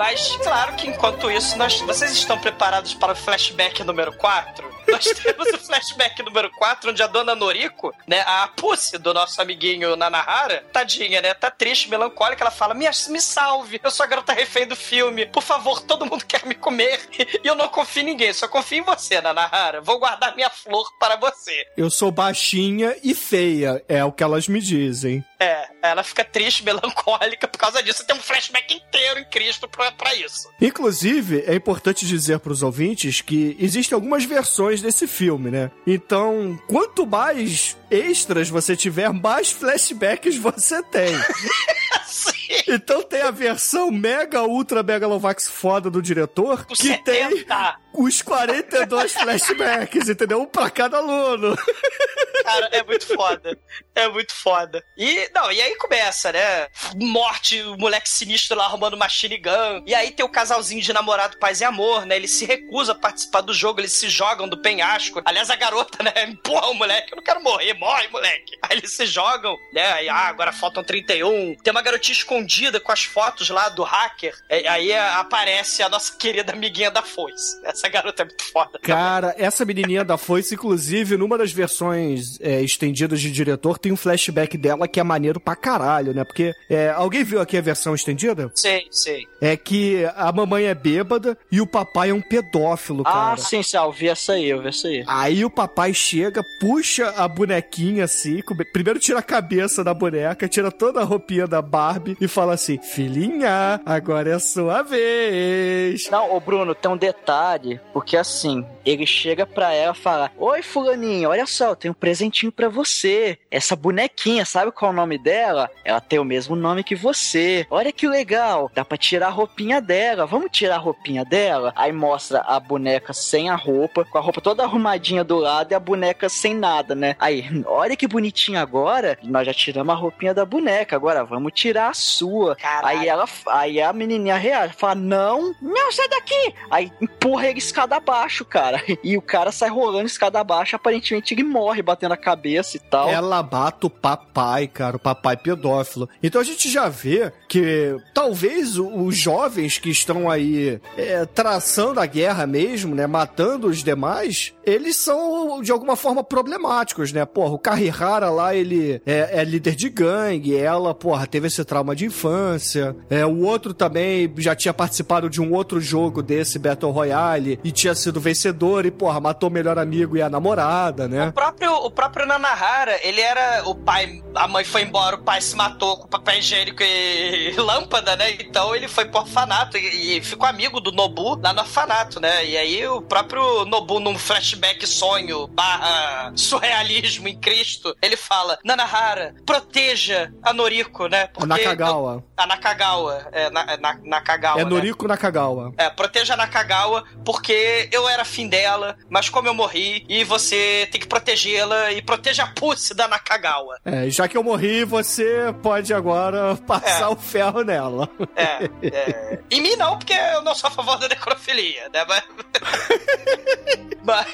Mas, claro que enquanto isso, nós, vocês estão preparados para o flashback número 4? Nós temos o flashback número 4, onde a dona Noriko, né, a Pussy do nosso amiguinho Nanahara, tadinha, né, tá triste, melancólica, ela fala, me, me salve, eu sou a garota refém do filme, por favor, todo mundo quer me comer, (laughs) e eu não confio em ninguém, só confio em você, Nanahara, vou guardar minha flor para você. Eu sou baixinha e feia, é o que elas me dizem. É, ela fica triste, melancólica por causa disso. Tem um flashback inteiro em Cristo pra, pra isso. Inclusive, é importante dizer para os ouvintes que existem algumas versões desse filme, né? Então, quanto mais extras você tiver, mais flashbacks você tem. (laughs) Então tem a versão mega ultra megalovax foda do diretor, que 70. tem os 42 flashbacks, entendeu? Um pra cada aluno. Cara, é muito foda. É muito foda. E, não, e aí começa, né? Morte, o moleque sinistro lá arrumando machine gun. E aí tem o casalzinho de namorado, paz e amor, né? Ele se recusa a participar do jogo, eles se jogam do penhasco. Aliás, a garota, né? (laughs) Empurra o moleque. Eu não quero morrer, morre, moleque. Aí eles se jogam, né? Aí, ah, agora faltam 31. Tem uma garotinha escondida com as fotos lá do hacker. Aí aparece a nossa (laughs) querida amiguinha da foice. Essa garota é muito foda. Cara, também. essa menininha da foice, inclusive, numa das versões é, estendidas de diretor, tem um flashback dela que é maneiro pra caralho, né? Porque é, alguém viu aqui a versão estendida? Sei, sei. É que a mamãe é bêbada e o papai é um pedófilo, ah, cara. Ah, sim, sim, eu vi essa aí, eu vi essa aí. Aí o papai chega, puxa a bonequinha assim, primeiro tira a cabeça da boneca, tira toda a roupinha da Barbie e fala assim: Filhinha, agora é a sua vez. Não, ô Bruno, tem um detalhe, porque assim, ele chega pra ela e fala: Oi, Fulaninha, olha só, eu tenho um presentinho para você. Essa bonequinha, sabe qual é o nome dela? Ela tem o mesmo nome que você. Olha que legal, dá pra tirar a roupinha dela. Vamos tirar a roupinha dela? Aí mostra a boneca sem a roupa, com a roupa toda arrumadinha do lado e a boneca sem nada, né? Aí, olha que bonitinho agora. Nós já tiramos a roupinha da boneca, agora vamos tirar a sua. Aí ela, aí a menininha reage, fala: Não, não, sai daqui. Aí empurra ele escada abaixo, cara. (laughs) E o cara sai rolando escada abaixo, aparentemente ele morre batendo na cabeça e tal. Ela mata o papai, cara, o papai pedófilo. Então a gente já vê que talvez os jovens que estão aí é, traçando a guerra mesmo, né, matando os demais, eles são de alguma forma problemáticos, né? Porra, o Carrihara lá, ele é, é líder de gangue, ela, porra, teve esse trauma de infância. É, o outro também já tinha participado de um outro jogo desse Battle Royale e tinha sido vencedor e, porra, matou o melhor amigo e a namorada, né? O próprio, o próprio Nanahara, ele era. O pai. A mãe foi embora, o pai se matou com papel higiênico e (laughs) lâmpada, né? Então ele foi pro orfanato e, e ficou amigo do Nobu lá no orfanato, né? E aí o próprio Nobu, num flashback sonho barra surrealismo em Cristo, ele fala: Nanahara, proteja a Noriko, né? A Nakagawa. A Nakagawa. É, na, na, Nakagawa. É né? Noriko Nakagawa. É, proteja a Nakagawa, porque eu era fim dela, mas como eu morri, e você tem que protegê-la e proteja a pussy da Nakagawa. É, já que eu morri, você pode agora (laughs) passar É. o ferro nela. É, é. Em mim não, porque eu não sou a favor da necrofilia, né? Mas... (laughs) Mas...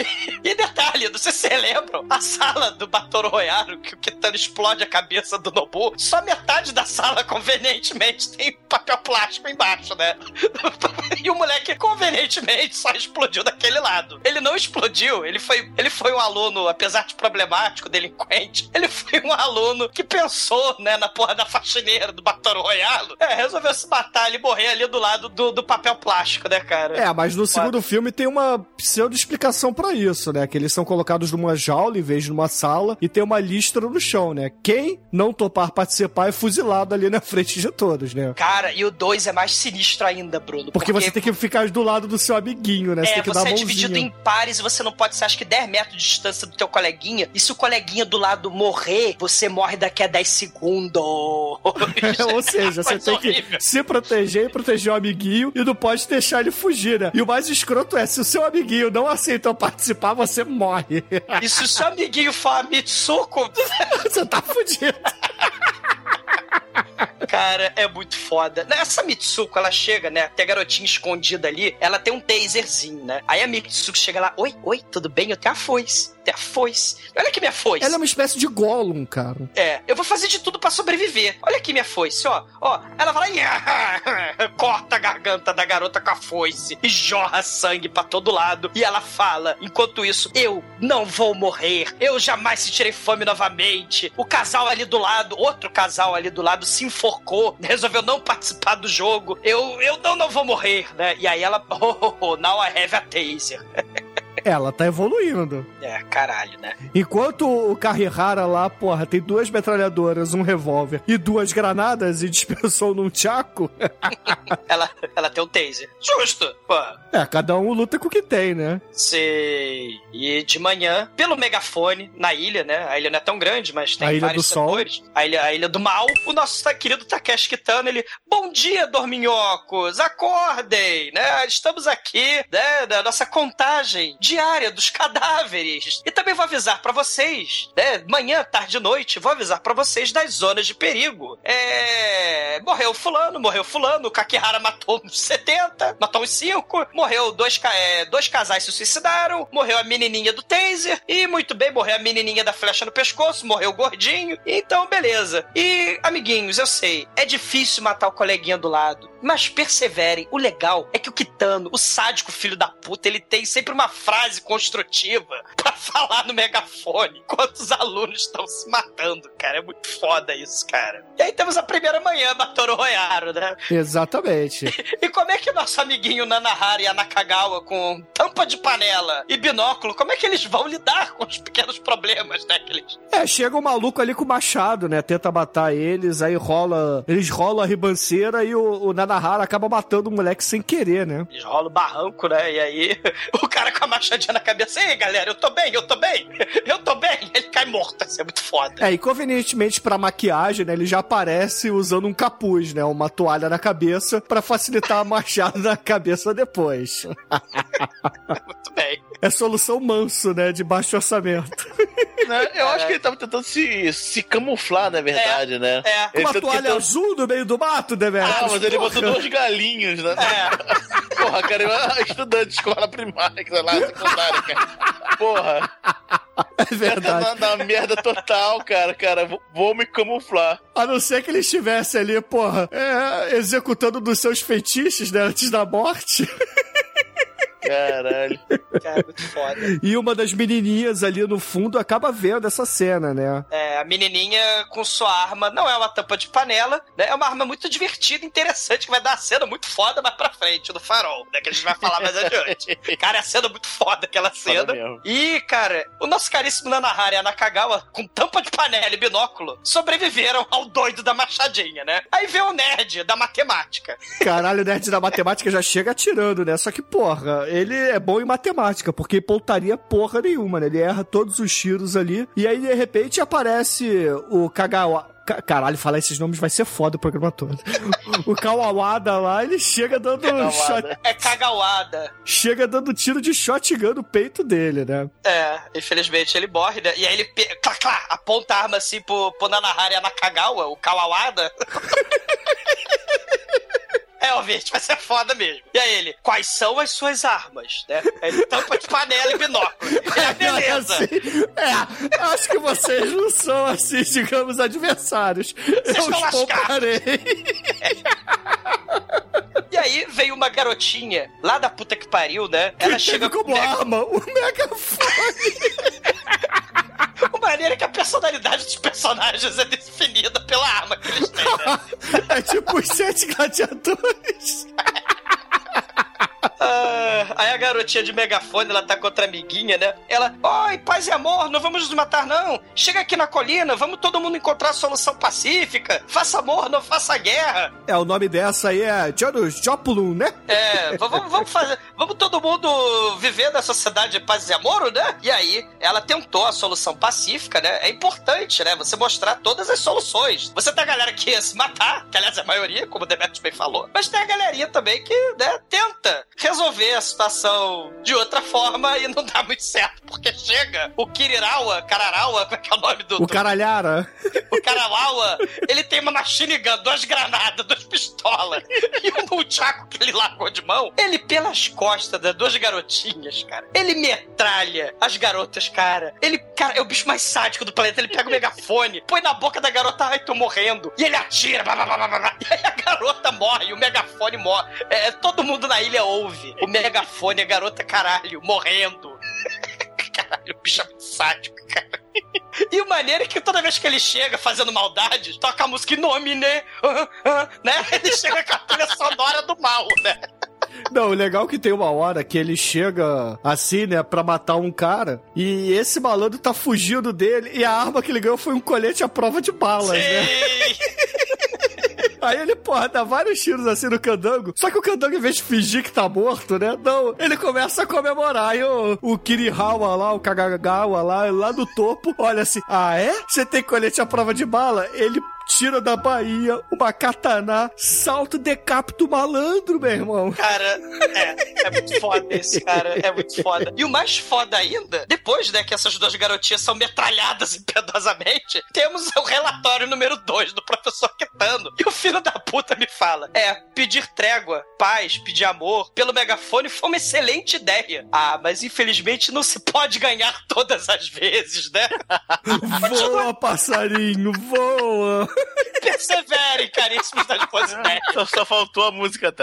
E detalhe, não sei se vocês lembram, a sala do Batoro Royaro, que o Kitano explode a cabeça do Nobu, só metade da sala, convenientemente, tem papel plástico embaixo, né? (laughs) E o moleque, convenientemente, só (laughs) explodiu daquele lado. Ele não explodiu, ele foi, ele foi um aluno, apesar de problemático, delinquente, ele foi um aluno que pensou, né, na porra da faxineira do Batoro Royalo. É, resolveu se matar e morrer ali do lado do, do papel plástico, né, cara? É, mas no segundo filme tem uma pseudo-explicação pra isso, né? Que eles são colocados numa jaula em vez de numa sala e tem uma listra no chão, né? Quem não topar participar é fuzilado ali na frente de todos, né? Cara, e o 2 é mais sinistro ainda, Bruno. Porque você tem que ficar do lado do seu amiguinho, né? Você É, tem que você dar é mãozinha. dividido em pares e você não pode ser, acho que 10 metros de distância do teu coleguinha. E se o coleguinha do lado morrer, você morre daqui a 10 segundos. (laughs) Ou seja, você tem que se proteger e proteger o amiguinho e não pode deixar ele fugir, né? E o mais escroto é, se o seu amiguinho não aceitou participar, você morre. E se o seu amiguinho for a Mitsuko, (laughs) você tá fudido. (laughs) Cara, é muito foda. Essa Mitsuko, ela chega, né? Tem a garotinha escondida ali, ela tem um taserzinho, né? Aí a Mitsuko chega lá, oi, oi, tudo bem? Eu tenho a foice. Tenho a foice. Olha aqui minha foice. Ela é uma espécie de Gollum, cara. É, eu vou fazer de tudo pra sobreviver. Olha aqui minha foice, ó. Ó, ela vai lá (laughs) corta a garganta da garota com a foice e jorra sangue pra todo lado. E ela fala, enquanto isso, eu não vou morrer. Eu jamais sentirei fome novamente. O casal ali do lado, outro casal ali do lado se enforcou, (laughs) resolveu não participar do jogo. Eu, eu não, não vou morrer, né? E aí ela, (laughs) oh, oh, oh, now I have a taser. Ela tá evoluindo. É, caralho, né? Enquanto o Carrihara lá, porra, tem duas metralhadoras, um revólver e duas granadas e dispensou num tchaco. (laughs) Ela, ela tem um taser. Justo, pô. É, cada um luta com o que tem, né? Sei. E de manhã, pelo megafone, na ilha, né? A ilha não é tão grande, mas tem A Ilha vários do Sol. setores. A ilha, a ilha do mal. O nosso querido Takeshi Kitano, ele... Bom dia, dorminhocos! Acordem, né? Estamos aqui, né? Na nossa contagem diária dos cadáveres. E também vou avisar pra vocês, né? Manhã, tarde noite, vou avisar pra vocês das zonas de perigo. É... Morreu fulano, morreu fulano, o Kakihara matou uns 70, matou uns 5, morreu dois, é, dois casais se suicidaram, morreu a menininha do taser, e muito bem, morreu a menininha da flecha no pescoço, morreu o gordinho, então beleza. E, amiguinhos, eu sei, é difícil matar o coleguinha do lado, mas perseverem. O legal é que o Kitano, o sádico filho da puta, ele tem sempre uma frase construtiva (laughs) pra falar no megafone enquanto os alunos estão se matando, cara. É muito foda isso, cara. E aí temos a primeira manhã da Toro Royaro, né? Exatamente. (laughs) E como é que o nosso amiguinho Nanahara e a Nakagawa com tampa de panela e binóculo, como é que eles vão lidar com os pequenos problemas, né? Eles... É, chega um maluco ali com o machado, né? Tenta matar eles, aí rola. Eles rolam a ribanceira e o, o Nanahara acaba matando o moleque sem querer, né? Eles rolam o barranco, né? E aí (laughs) o cara com a machadinha na cabeça, ei galera, eu tô bem, eu tô bem, (laughs) eu tô bem. Ele cai morto, isso é muito foda. É, e convenientemente pra maquiagem, né? Ele já aparece usando um capuz, né? Uma toalha na cabeça pra facilitar a (laughs) machada na cabeça depois. (laughs) Muito bem. É solução manso, né? De baixo orçamento. (laughs) Né? Eu acho que ele tava tentando se, se camuflar, na verdade, né? É. Com uma tá toalha tentando- azul no meio do mato, Demetrio. Ah, mas ele botou dois galinhos, né? É. (laughs) Porra, cara, eu estudante de escola primária, sei lá, secundária, cara. Porra. (laughs) É verdade. Na, na merda total, cara, cara. Vou, vou me camuflar. A não ser que ele estivesse ali, porra, é, executando dos seus feitiços, né, antes da morte. Caralho. (laughs) Cara, muito foda. E uma das menininhas ali no fundo acaba vendo essa cena, né? É, a menininha com sua arma não é uma tampa de panela, né? É uma arma muito divertida, interessante, que vai dar uma cena muito foda mais pra frente, no farol, né? Que a gente vai falar mais adiante. (laughs) Cara, é a cena muito foda aquela cena. Foda. E, cara, o nosso caríssimo Nanahara e a Nakagawa, com tampa de panela e binóculo, sobreviveram ao doido da machadinha, né? Aí vê o nerd da matemática. Caralho, o nerd da matemática já chega atirando, né? Só que, porra, ele é bom em matemática, porque pontaria porra nenhuma, né? Ele erra todos os tiros ali. E aí, de repente, aparece o Kagawa. Ca- Caralho, falar esses nomes vai ser foda o programa todo. (laughs) O Kawawada lá, ele chega dando shot, É cagauada. chega dando tiro de shotgun no peito dele, né? É, infelizmente ele morre, né? E aí ele pe- clá, clá, aponta a arma assim pro, pro Nanahara a Nakagawa, o Kawawada. (laughs) É, ouvinte, vai ser foda mesmo. E aí ele, quais são as suas armas, né? Ele tampa de panela e binóculo. (laughs) É, beleza. Assim, é, acho que vocês não são, assim, digamos, adversários. Eu estão os. (laughs) E aí veio uma garotinha lá da puta que pariu, né? Ela chega com arma o megafone. (laughs) maneira que a personalidade dos personagens é definida pela arma que eles têm, né? (laughs) É tipo os sete gladiadores. (laughs) Ah, aí a garotinha de megafone, ela tá contra a amiguinha, né? Ela, oi, paz e amor, não vamos nos matar, não. Chega aqui na colina, vamos todo mundo encontrar a solução pacífica. Faça amor, não faça guerra. É, o nome dessa aí é Janus Joplin, né? É, vamos, vamos fazer. Vamos todo mundo viver na sociedade de paz e amor, né? E aí, ela tentou a solução pacífica, né? É importante, né? Você mostrar todas as soluções. Você tem a galera que ia se matar, que aliás é a maioria, como o Demetrius bem falou, mas tem a galerinha também que, né, tenta resolver a situação de outra forma e não dá muito certo, porque chega o Kirirawa, Kararawa, como é que é o nome do. O caralhara. o Karawawa, ele tem uma machine gun, duas granadas, duas pistolas e um nunchaku que ele largou de mão. Ele, pelas costas das duas garotinhas, cara, ele metralha as garotas, cara. Ele, cara, é o bicho mais sádico do planeta. Ele pega o megafone, põe na boca da garota, ai, tô morrendo. E ele atira, blá, blá, blá, blá, blá. e aí a garota morre, o megafone morre. É, todo mundo na ilha ouve o megafone, a garota, caralho, morrendo. (laughs) Caralho, o bicho é muito sádico, cara. E o maneiro é que toda vez que ele chega fazendo maldade, toca a música Inomine, né? (laughs) Ele chega com a trilha sonora do mal, né? Não, o legal é que tem uma hora que ele chega assim, né, pra matar um cara, e esse malandro tá fugindo dele, e a arma que ele ganhou foi um colete à prova de balas, né? (laughs) Aí ele, porra, dá vários tiros assim no candango. Só que o candango, em vez de fingir que tá morto, né? Não, ele começa a comemorar. E o, o Kirihawa lá, o Kagagawa lá, lá do topo, olha assim: Ah, é? Você tem colete à prova de bala? Ele tira da Bahia uma katana, salto, decapita o malandro, meu irmão. Cara, é, é muito foda esse, cara. É muito foda. E o mais foda ainda, depois, né, que essas duas garotinhas são metralhadas impiedosamente, temos o relatório número 2 do professor Kitano. E o filho da puta me fala: é, pedir trégua, paz, pedir amor pelo megafone foi uma excelente ideia. Ah, mas infelizmente não se pode ganhar todas as vezes, né? (laughs) Voa, passarinho, voa. Perseverem, caríssimos das boas ideias. Só, só faltou a música.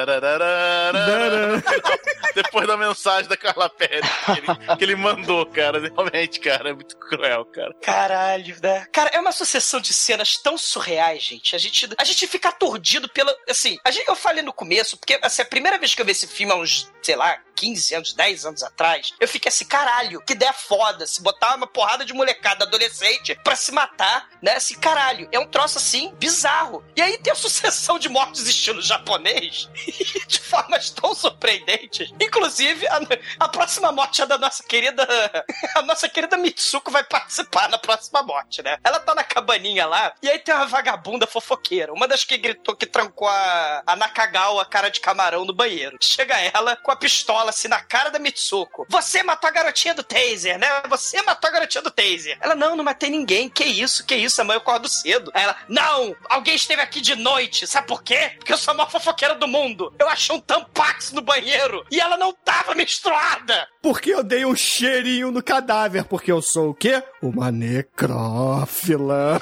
Depois da mensagem da Carla Pérez que ele, que ele mandou, cara. Realmente, cara, é muito cruel, cara. Caralho, né? Cara, é uma sucessão de cenas tão surreais, gente. A gente, a gente fica aturdido pela. Assim, a gente, eu falei no começo, porque assim, a primeira vez que eu vi esse filme há uns, sei lá, 15 anos, 10 anos atrás, eu fiquei assim, caralho, que ideia foda. Se botar uma porrada de molecada adolescente pra se matar, né? Assim, caralho, é um troço assim bizarro. E aí tem a (laughs) sucessão de mortes estilo japonês (laughs) de formas tão surpreendentes. Inclusive, a, a próxima morte é da nossa querida. (laughs) A nossa querida Mitsuko vai participar na próxima morte, né? Ela tá na cabaninha lá, e aí tem uma vagabunda fofoqueira. Uma das que gritou que trancou a, a Nakagawa, cara de camarão, no banheiro. Chega ela com a pistola pistola assim na cara da Mitsuko. Você matou a garotinha do taser, né? Você matou a garotinha do taser. Ela, não, não matei ninguém. Que isso, que isso? Amanhã eu acordo cedo. Aí ela, não, alguém esteve aqui de noite. Sabe por quê? Porque eu sou a maior fofoqueira do mundo. Eu achei um tampax no banheiro e ela não tava menstruada. Porque eu dei um cheirinho no cadáver, porque eu sou o quê? Uma necrófila.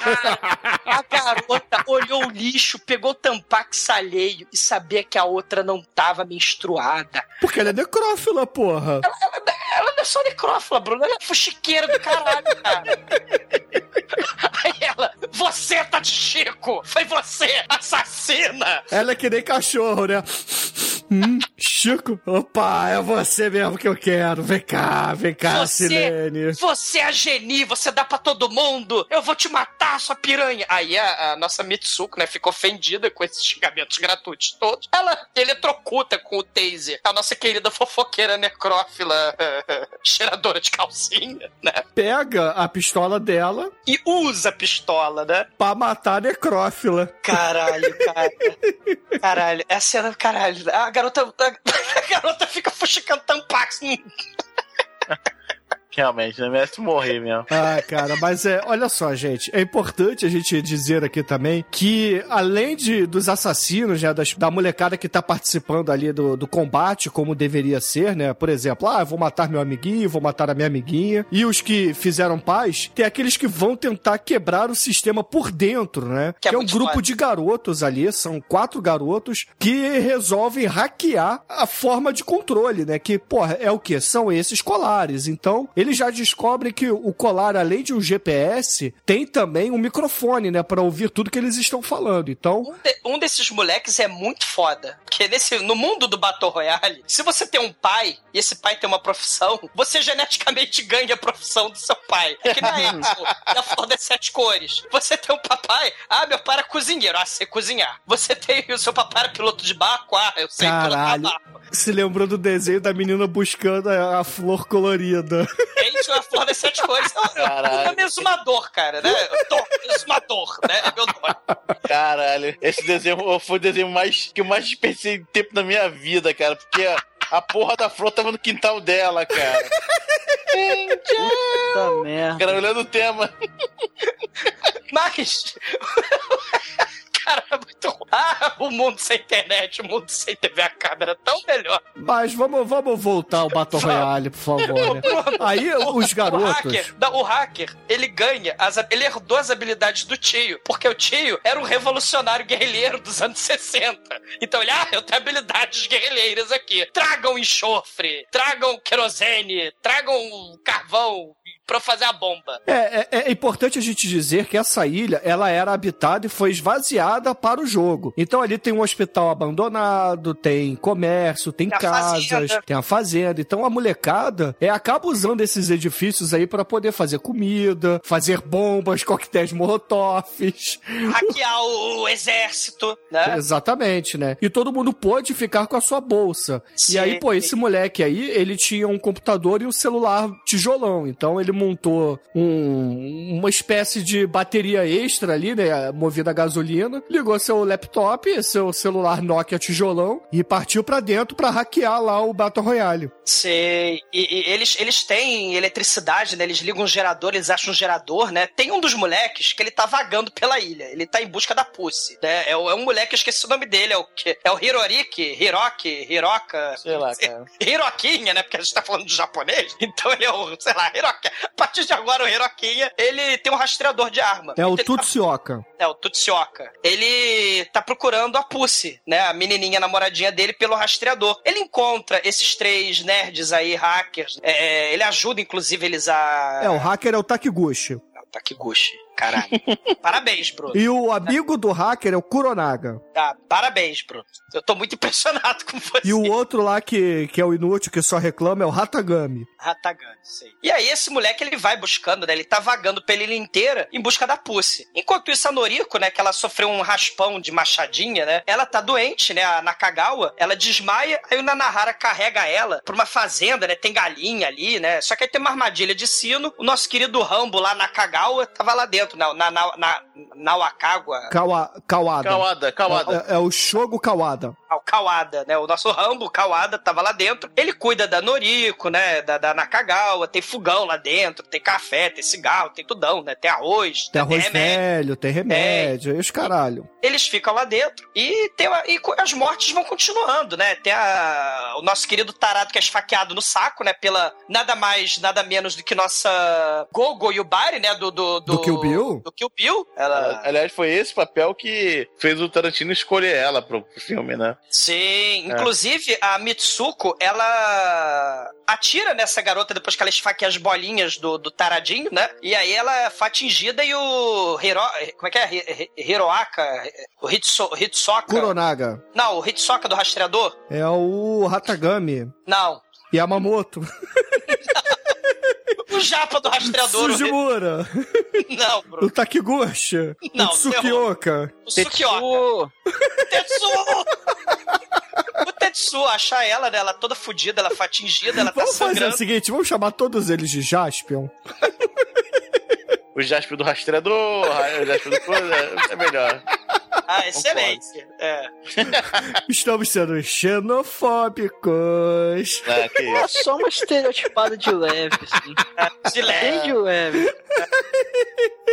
A garota olhou o lixo, pegou o tampax alheio e sabia que a outra não tava menstruada. Porque ela é necrófila, porra. Ela, ela, ela não é só necrófila, Bruno. Ela é fuxiqueira do caralho, cara. Aí ela, você tá de Chico! Foi você, assassina! Ela é que nem cachorro, né? Hum, Chico, opa, é você mesmo que eu quero. Vem cá, vem cá, Você, Silene. você é a Geni, você dá pra todo mundo. Eu vou te matar, sua piranha. Aí a, a nossa Mitsuko, né, ficou ofendida com esses xingamentos gratuitos todos. Ela eletrocuta com o taser. A nossa querida fofoqueira necrófila, (laughs) cheiradora de calcinha, né? Pega a pistola dela E usa a pistola, né? pra matar a necrófila. Caralho, cara. (laughs) Caralho, essa cena, caralho. A garota, (laughs) a, garota fica fuxicando tampax. Realmente, né? Merece morrer mesmo. Ah, cara, mas é, olha só, gente, é importante a gente dizer aqui também que além de dos assassinos, né, das, da molecada que tá participando ali do, do combate, como deveria ser, né, por exemplo, ah, eu vou matar meu amiguinho, vou matar a minha amiguinha, e os que fizeram paz, tem aqueles que vão tentar quebrar o sistema por dentro, né, Que é é um grupo de garotos ali, são quatro garotos que resolvem hackear a forma de controle, né, que, porra, é o que? São esses colares, então eles já descobrem que o colar, além de um GPS, tem também um microfone, né, para ouvir tudo que eles estão falando. Então, Um, de- um desses moleques é muito foda. Porque nesse, no mundo do Battle Royale, se você tem um pai e esse pai tem uma profissão, você geneticamente (laughs) ganha a profissão do seu pai. É que na época da Flor das Sete Cores. Você tem um papai, ah, meu pai era cozinheiro, ah, sei cozinhar. Você tem o seu papai era piloto de barco, ah, eu sei pilotar Caralho. barco. se lembrou do desenho da menina buscando a, a flor colorida. (laughs) Gente, a Flor das Sete Cores. Caralho. É exumador, cara, né? Dor, exumador, né? É meu nome. Caralho, esse desenho foi o desenho mais que eu mais desperdicei tempo na minha vida, cara, porque a, a porra da flor tava no quintal dela, cara. Puta merda. Cara, olhando o tema. Mas. Cara, é muito ruim. Ah, o mundo sem internet, o mundo sem TV a câmera, tão melhor. Mas vamos, vamos voltar ao (laughs) Battle Royale, por favor, né? (laughs) Aí os O garotos. hacker, não, o hacker, ele ganha, as, ele herdou as habilidades do tio, porque o tio era um revolucionário guerrilheiro dos anos 60. Então ele, ah, eu tenho habilidades guerrilheiras aqui. Tragam enxofre, tragam querosene, tragam carvão pra fazer a bomba. É, é, é importante a gente dizer que essa ilha, ela era habitada e foi esvaziada para o jogo. Então ali tem um hospital abandonado, tem comércio, tem Tem casas, fazenda. tem a fazenda. Então a molecada é, acaba usando esses edifícios aí para poder fazer comida, fazer bombas, (laughs) coquetéis molotovs. Hackear o, o exército, né? Exatamente, né? E todo mundo pôde ficar com a sua bolsa. Sim. E aí, pô, esse moleque aí, ele tinha um computador e um celular tijolão. Então ele montou um- uma espécie de bateria extra ali, né? Movida a gasolina. Ligou seu laptop, seu celular Nokia tijolão e partiu pra dentro pra hackear lá o Battle Royale. Sei. E, e eles, eles têm eletricidade, né? Eles ligam um gerador, eles acham um gerador, né? Tem um dos moleques que ele tá vagando pela ilha. Ele tá em busca da Pussy, né? É, é um moleque, eu esqueci o nome dele, é o que? É o Hiroriki, Hiroki, Hiroka. Sei lá, cara. (laughs) Hiroquinha, né? Porque a gente tá falando de japonês. Então ele é o, sei lá, Hiroki. (laughs) A partir de agora, o Hiroquinha, ele tem um rastreador de arma. É o tá- Tutsioka. é, o Tutsioka. Ele tá procurando a Pussy, né? A menininha namoradinha dele pelo rastreador. Ele encontra esses três nerds aí, hackers. É, ele ajuda, inclusive, eles a... É, o hacker é o Takiguchi. Não, Takiguchi. Caralho. parabéns, Bruno. E o amigo do hacker é o Kuronaga. Tá, parabéns, Bruno. Eu tô muito impressionado com você. E o outro lá que, que é o inútil, que só reclama, é o Hatagami. Ratagami, sei. E aí esse moleque, ele vai buscando, né? Ele tá vagando pela ilha inteira em busca da Pussy. Enquanto isso, a Noriko, né? Que ela sofreu um raspão de machadinha, né? Ela tá doente, né? A Nakagawa, ela desmaia, aí o Nanahara carrega ela pra uma fazenda, né? Tem galinha ali, né? Só que aí tem uma armadilha de sino. O nosso querido Rambo lá, Nakagawa, tava lá dentro, na, na, na, na Nawakawa. Kawa, Kawada. Kawada, Kawada. É, é o Shogo Kawada. Ah, o Kawada, né? O nosso Rambo Kawada tava lá dentro. Ele cuida da Noriko, né? Da, da Nakagawa, tem fogão lá dentro, tem café, tem cigarro, tem tudão, né? Tem arroz, Tem arroz remédio. velho, tem remédio, e os caralho. Eles ficam lá dentro e, tem uma- e as mortes vão continuando, né? Tem a, o nosso querido tarado que é esfaqueado no saco, né? Pela nada mais, nada menos do que nossa Gogo Yubari, né? Do, do, do, Do Kill Bill? Do Kill Bill. Ela, Aliás, foi esse papel que fez o Tarantino escolher ela pro filme, né? Sim, inclusive a Mitsuko, ela atira nessa garota depois que ela esfaqueia as bolinhas do, do taradinho, né? E aí ela foi atingida e o Hiro... Como é que é? Hi- Hi- Hiroaka? O Hitso... Hitsoka? Kuronaga. Não, o Hitsoka do rastreador? É o Hatagami. Não. Yamamoto. (laughs) O japa do rastreador. o Sujimura. Não, Bruno. O Takiguchi. Não, o Tsukioka. O Sukioka. Tetsuo. Tetsuo! O Tetsuo, achar ela, né? Ela toda fodida, ela foi atingida, ela tá Vamos fazer sangrando. o seguinte, vamos chamar todos eles de Jaspion. O Jasper do rastreador, o Jasper do coisa, é melhor. Ah, excelente. É. (laughs) Estamos sendo xenofóbicos. Ah, que É só uma estereotipada de leve, assim. De Bem leve. de leve.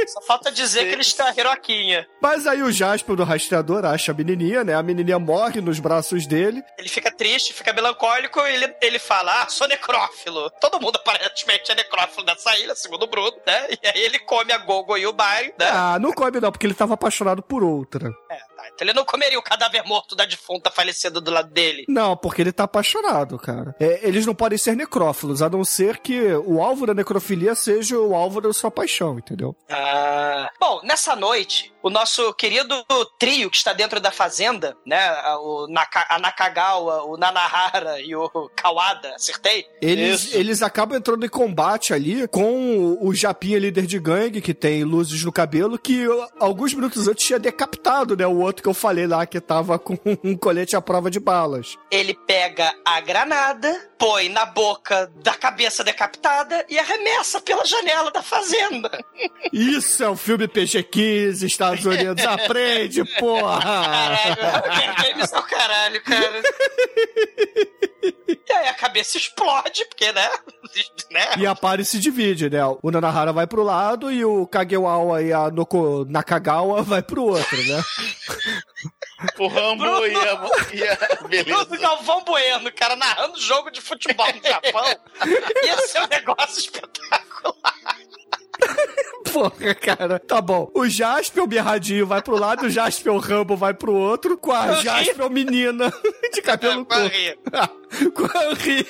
Só falta dizer que eles têm a Hiroquinha. Mas aí o Jaspion do rastreador acha a menininha, né? A menininha morre nos braços dele. Ele fica triste, fica melancólico e ele, ele fala: Ah, sou necrófilo. Todo mundo aparentemente é necrófilo nessa ilha, segundo o Bruno, né? E aí ele come a Gogo e o Bari, né? Ah, não come não, porque ele tava apaixonado por outra. É, tá. Então ele não comeria o cadáver morto da defunta falecida do lado dele. Não, porque ele tá apaixonado, cara. É, eles não podem ser necrófilos, a não ser que o alvo da necrofilia seja o alvo da sua paixão, entendeu? Ah. Bom, nessa noite, o nosso querido trio que está dentro da fazenda, né? a- O Naka, a Nakagawa, o Nanahara e o Kawada, acertei? Eles, Isso. eles acabam entrando em combate ali com o Japinha líder de gangue, que tem luzes no cabelo, que alguns minutos antes tinha decapitado, né? O outro que eu falei lá, que tava com (laughs) um colete à prova de balas. Ele pega a granada, põe na boca da cabeça decapitada e arremessa pela janela da fazenda. Isso é um filme PG-15, Estados Unidos, aprende, (laughs) porra! Caralho, games ao caralho, cara. E aí a cabeça explode, porque, né? (laughs) né? E a party se divide, né? O Nanahara vai pro lado e o Kagewawa e a Noko Nakagawa vai pro outro, né? (laughs) O Rambo Bruno. e a, e a Bruno beleza. Galvão Bueno, cara, narrando jogo de futebol no Japão. Ia ser um negócio espetacular. Porra, cara. Tá bom. O Jasper, o Birradinho, vai pro lado, o Jasper, o Rambo, vai pro outro, com a. Jasper, menina, (laughs) de cabelo (laughs) Com a curto. Com a.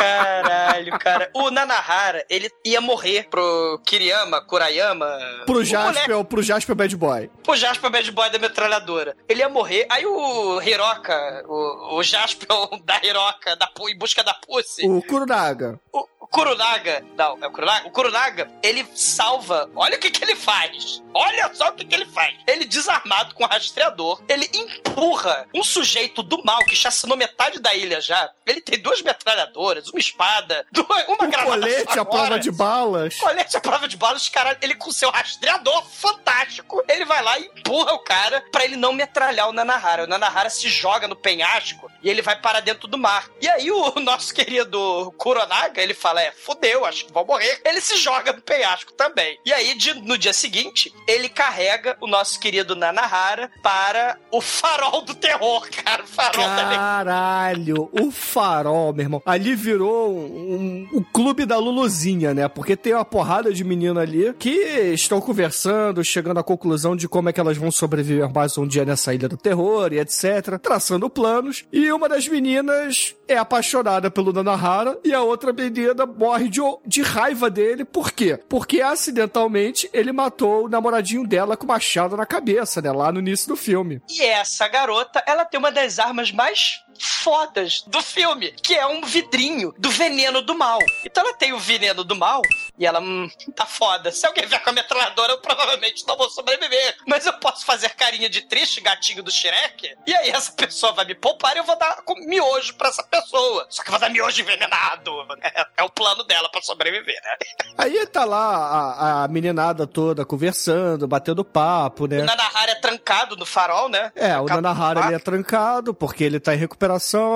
Caralho, cara. O Nanahara, ele ia morrer pro Kiriyama, Kurayama. Pro Jasper, pro Jasper Bad Boy. pro Jasper Bad Boy da metralhadora. Ele ia morrer, aí o Hiroka, o, o Jasper (laughs) da Hiroka, da, em busca da Pussy, O Kurunaga. o, o Kurunaga, não, é o Kurunaga? O Kurunaga, ele salva, olha o que que ele faz, olha só o que que ele faz. Ele desarmado com o rastreador, ele empurra um sujeito do mal que chacinou metade da ilha já. Ele tem duas metralhadoras, uma espada, (laughs) duas, uma O granada colete à prova de balas. Colete à prova de balas, caralho, ele com seu rastreador fantástico, ele vai lá e empurra o cara pra ele não metralhar o Nanahara. O Nanahara se joga no penhasco e ele vai para dentro do mar. E aí o (laughs) nosso querido Kuronaga, ele fala, é, fodeu, acho que vou morrer. Ele se joga no penhasco também. E aí, de- no dia seguinte, ele carrega o nosso querido Nanahara para o farol do terror, cara. O farol da Caralho, o farol, meu irmão. Ali virou um, um- o clube da Luluzinha, né? Porque tem uma porrada de menina ali que estão conversando, chegando à conclusão de como é que elas vão sobreviver mais um dia nessa ilha do terror e etc. Traçando planos. E uma das meninas é apaixonada pelo Nanahara e a outra menina morre de, de raiva dele. Por quê? Porque acidentalmente ele matou o namoradinho dela com machado na cabeça, né? Lá no início do filme. E essa garota, ela tem uma das armas mais fodas do filme, que é um vidrinho do veneno do mal. Então ela tem o veneno do mal e ela, hum, tá foda. Se alguém vier com a metralhadora, eu provavelmente não vou sobreviver. Mas eu posso fazer carinha de triste, gatinho do Shrek, e aí essa pessoa vai me poupar e eu vou dar miojo pra essa pessoa. Só que eu vou dar miojo envenenado. É, é o plano dela pra sobreviver, né? Aí tá lá a, a meninada toda conversando, batendo papo, né? O Nanahara é trancado no farol, né? É, o Trancado Nanahara ele é trancado porque ele tá em recuperação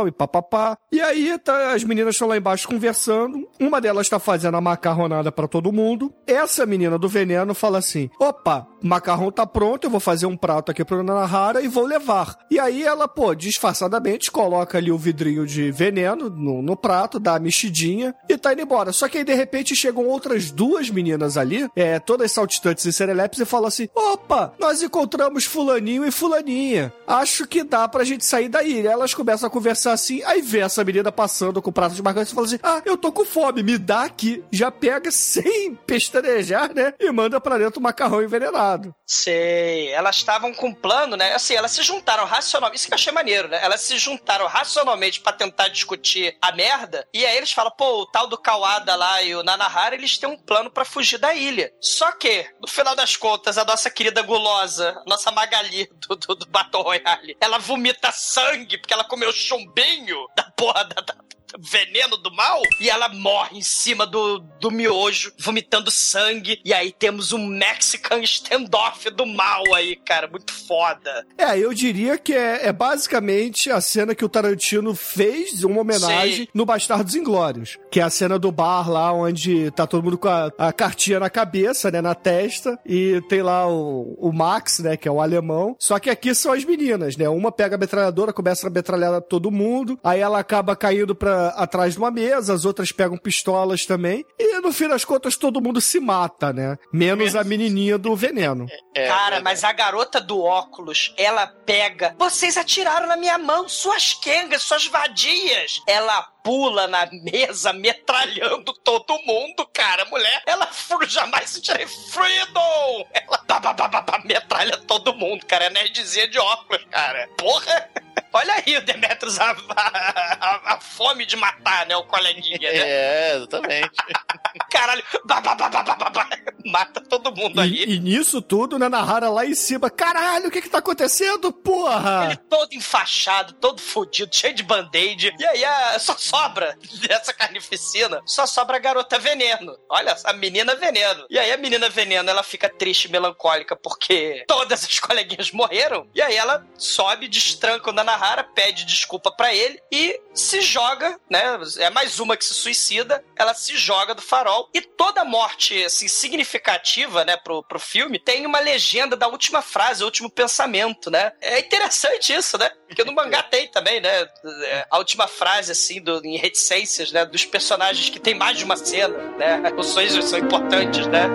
e papapá. E aí tá, as meninas estão lá embaixo conversando. Uma delas tá fazendo a macarronada pra todo mundo. Essa menina do veneno fala assim: opa, macarrão tá pronto, eu vou fazer um prato aqui pro Nanahara e vou levar. E aí ela, pô, disfarçadamente coloca ali o vidrinho de veneno no, no prato, dá a mexidinha e tá indo embora. Só que aí de repente chegam outras duas meninas ali, é, todas saltitantes e serelepes, e falam assim: opa, nós encontramos Fulaninho e Fulaninha. Acho que dá pra gente sair daí. Elas começam a conversar assim, aí vê essa menina passando com o prato de macarrão e fala assim: ah, eu tô com fome, me dá aqui. Já pega sem pestanejar, né? E manda pra dentro o macarrão envenenado. Sei, elas estavam com um plano, né? Assim, elas se juntaram racionalmente. Isso que eu achei maneiro, né? Elas se juntaram racionalmente pra tentar discutir a merda. E aí eles falam, pô, o tal do Kawada lá e o Nanahara, eles têm um plano pra fugir da ilha. Só que, no final das contas, a nossa querida gulosa, a nossa Magali do, do, do Battle Royale, ela vomita sangue porque ela comeu chumbinho da porra da, da- veneno do mal e ela morre em cima do, do miojo, vomitando sangue. E aí temos um Mexican standoff do mal aí, cara. Muito foda. É, eu diria que é, é basicamente a cena que o Tarantino fez, uma homenagem Sim. no Bastardos Inglórios. Que é a cena do bar lá, onde tá todo mundo com a, a cartinha na cabeça, né, na testa, e tem lá o, o Max, né, que é o alemão. Só que aqui são as meninas, né? Uma pega a metralhadora, começa a metralhar todo mundo, aí ela acaba caindo pra, atrás de uma mesa, as outras pegam pistolas também, e no fim das contas todo mundo se mata, né? Menos a menininha do veneno. É, Cara, é, mas a garota do óculos, ela pega. Vocês atiraram na minha mão, suas quengas, suas vadias. Ela pula na mesa, metralhando todo mundo, cara. Mulher, ela jamais se tira freedom. Ela ba, ba, ba, ba, ba, metralha todo mundo, cara. É nerdzinha de óculos, cara. Porra. (laughs) Olha aí o Demetrius, a, a- a fome de matar, né? O coleguinha, né? É, exatamente. (laughs) Caralho, ba, ba, ba, ba, ba, ba, ba. mata todo mundo ali. E, e nisso tudo, né, Nahara lá em cima, caralho, o que que tá acontecendo, porra? Ele todo enfaixado, todo fudido, cheio de band-aid. E aí a- só sobra dessa carnificina, só sobra a garota veneno. Olha, a menina veneno. E aí a menina veneno, ela fica triste e melancólica porque todas as coleguinhas morreram. E aí ela sobe, destranca o Nanahara, pede desculpa pra ele e se joga, né? É mais uma que se suicida. Ela se joga do farol. E toda morte, assim, significativa, né, pro, pro filme, tem uma legenda da última frase, o último pensamento, né? É interessante isso, né? Porque no mangá (laughs) tem também, né? é, A última frase, assim, do, em reticências, né? Dos personagens que tem mais de uma cena, né? Os sonhos são importantes, né?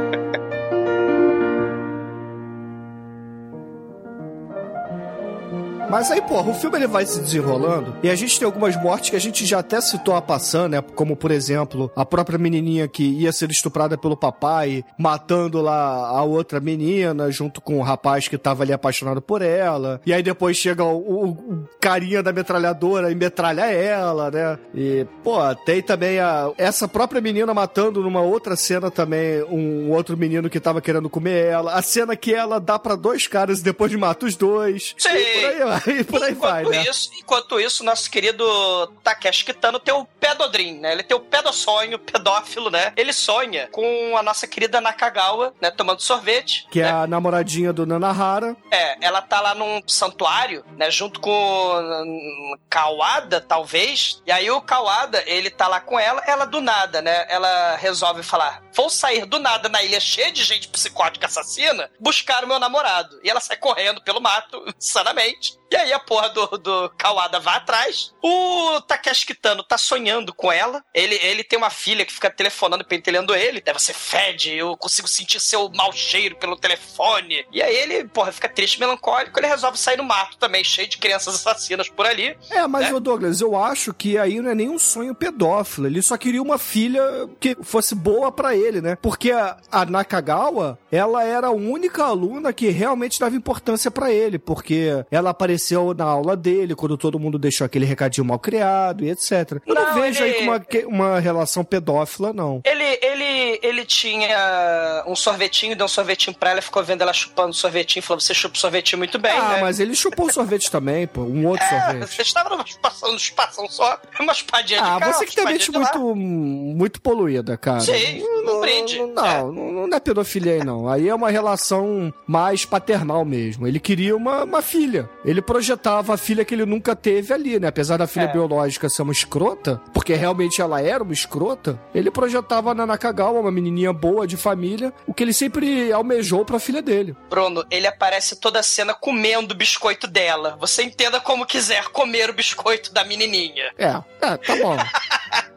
Mas aí, porra, o filme ele vai se desenrolando e a gente tem algumas mortes que a gente já até citou a passando, né? Como, por exemplo, a própria menininha que ia ser estuprada pelo papai, matando lá a outra menina junto com o rapaz que tava ali apaixonado por ela. E aí depois chega o, o- o carinha da metralhadora e metralha ela, né? E, pô, tem também a, essa própria menina matando numa outra cena também um outro menino que tava querendo comer ela. A cena que ela dá pra dois caras e depois mata os dois. Sim. E por aí (laughs) e por aí vai, enquanto, né? isso, enquanto isso, nosso querido Takeshi Kitano tem o pedodrim, né? Ele tem o pedossonho, pedófilo, né? Ele sonha com a nossa querida Nakagawa, né? Tomando sorvete. Que é né? a namoradinha do Nanahara. É, ela tá lá num santuário, né, junto com hum, Kawada, talvez. E aí o Kawada, ele tá lá com ela, ela do nada, né? Ela resolve falar: "Vou sair do nada na ilha cheia de gente psicótica assassina, buscar o meu namorado". E ela sai correndo pelo mato, (laughs) insanamente. E aí a porra do, do Kawada vai atrás. O Takeshi Kitano tá sonhando com ela. Ele, ele tem uma filha que fica telefonando, pentelhando ele. Deve você fede, eu consigo sentir seu mau cheiro pelo telefone. E aí ele, porra, fica triste, melancólico. Ele resolve sair no mato também, cheio de crianças assassinas por ali. É, mas, Né? Douglas, eu acho que aí não é nem um sonho pedófilo. Ele só queria uma filha que fosse boa pra ele, né? Porque a, a Nakagawa, ela era a única aluna que realmente dava importância pra ele. Porque ela aparecia na aula dele, quando todo mundo deixou aquele recadinho mal criado e etc. Eu não, Não, vejo ele- aí uma, uma relação pedófila, não. Ele, ele, ele tinha um sorvetinho, deu um sorvetinho pra ela, ficou vendo ela chupando o sorvetinho, falou: Você chupa o sorvetinho muito bem, ah, né? mas ele chupou o sorvete também, pô. Um outro (laughs) É, sorvete. você estava numa chupação, só, uma chupadinha de Ah, cá, você que tem mente muito, muito poluída, cara. Sim, não brinde. Não, não, não é pedofilia aí, não. Aí é uma relação mais paternal mesmo. Ele queria uma, uma filha. Ele projetava a filha que ele nunca teve ali, né? Apesar da filha É. biológica ser uma escrota, porque realmente ela era uma escrota, ele projetava na Nakagawa, uma menininha boa de família, o que ele sempre almejou pra filha dele. Bruno, ele aparece toda a cena comendo o biscoito dela. Você entenda como quiser comer o biscoito da menininha. É, é, tá bom. (laughs)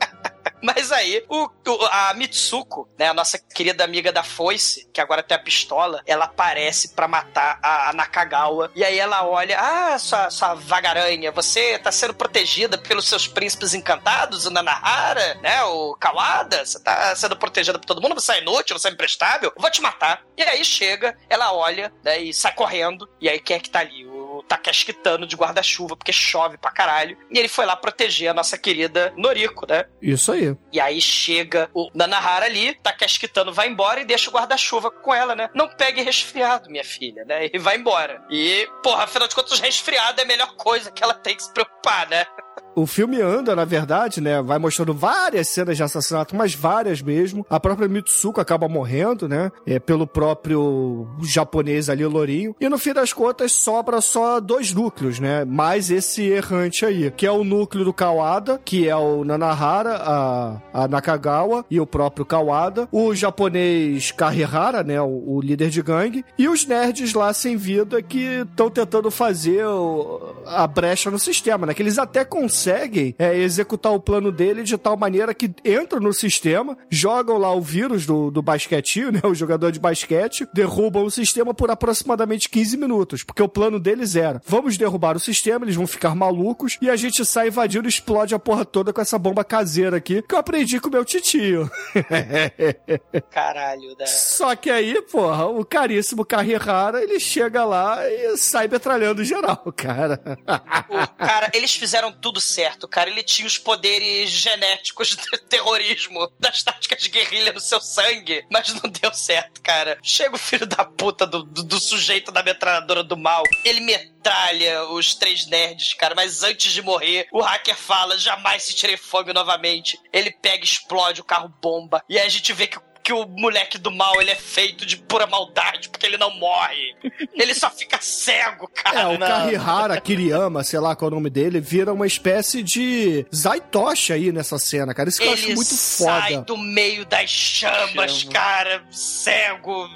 Mas aí, o, o- a Mitsuko, né, a nossa querida amiga da foice, que agora tem a pistola, ela aparece pra matar a, a Nakagawa. E aí ela olha, ah, sua, sua vagaranha, você tá sendo protegida pelos seus príncipes encantados, o Nanahara, né, o Kawada, você tá sendo protegida por todo mundo, você é inútil, você é imprestável, vou te matar. E aí chega, ela olha, né, e sai correndo, e aí quem é que tá ali? O Takeshi Kitano de guarda-chuva, porque chove pra caralho. E ele foi lá proteger a nossa querida Noriko, né? Isso aí. E aí chega o Nanahara ali, Takeshi Kitano vai embora e deixa o guarda-chuva com ela, né? Não pegue resfriado, minha filha, né? E vai embora. E, porra, afinal de contas, resfriado é a melhor coisa que ela tem que se preocupar, né? O filme anda, na verdade, né? Vai mostrando várias cenas de assassinato, mas várias mesmo. A própria Mitsuko acaba morrendo, né? É, pelo próprio japonês ali, Lourinho. E no fim das contas, sobra só dois núcleos, né? Mais esse errante aí, que é o núcleo do Kawada, que é o Nanahara, a, a Nakagawa e o próprio Kawada. O japonês Kahihara, né? O, o líder de gangue. E os nerds lá sem vida que estão tentando fazer o- a brecha no sistema, né? Que eles até conseguem é, executar o plano dele de tal maneira que entram no sistema, jogam lá o vírus do, do basquetinho, né? O jogador de basquete, derrubam o sistema por aproximadamente 15 minutos. Porque o plano deles era: vamos derrubar o sistema, eles vão ficar malucos, e a gente sai invadindo e explode a porra toda com essa bomba caseira aqui, que eu aprendi com o meu titio. (laughs) Caralho, né? Só que aí, porra, o caríssimo Carrera, ele chega lá e sai metralhando geral, cara. O cara, eles fizeram tudo certo, cara. Ele tinha os poderes genéticos (laughs) do terrorismo, das táticas de guerrilha no seu sangue, mas não deu certo, cara. Chega o filho da puta do, do, do sujeito da metralhadora do mal, ele metralha os três nerds, cara, mas antes de morrer, o hacker fala: jamais se tirei fome novamente. Ele pega explode o carro bomba, e aí a gente vê que que o moleque do mal ele é feito de pura maldade, porque ele não morre. Ele só fica cego, cara. É, o Não. Karihara Kiriyama, sei lá qual é o nome dele, vira uma espécie de Zaitoshi aí nessa cena, cara. Isso que eu acho Ele muito sai foda. do meio das chamas, Chama. cara, cego,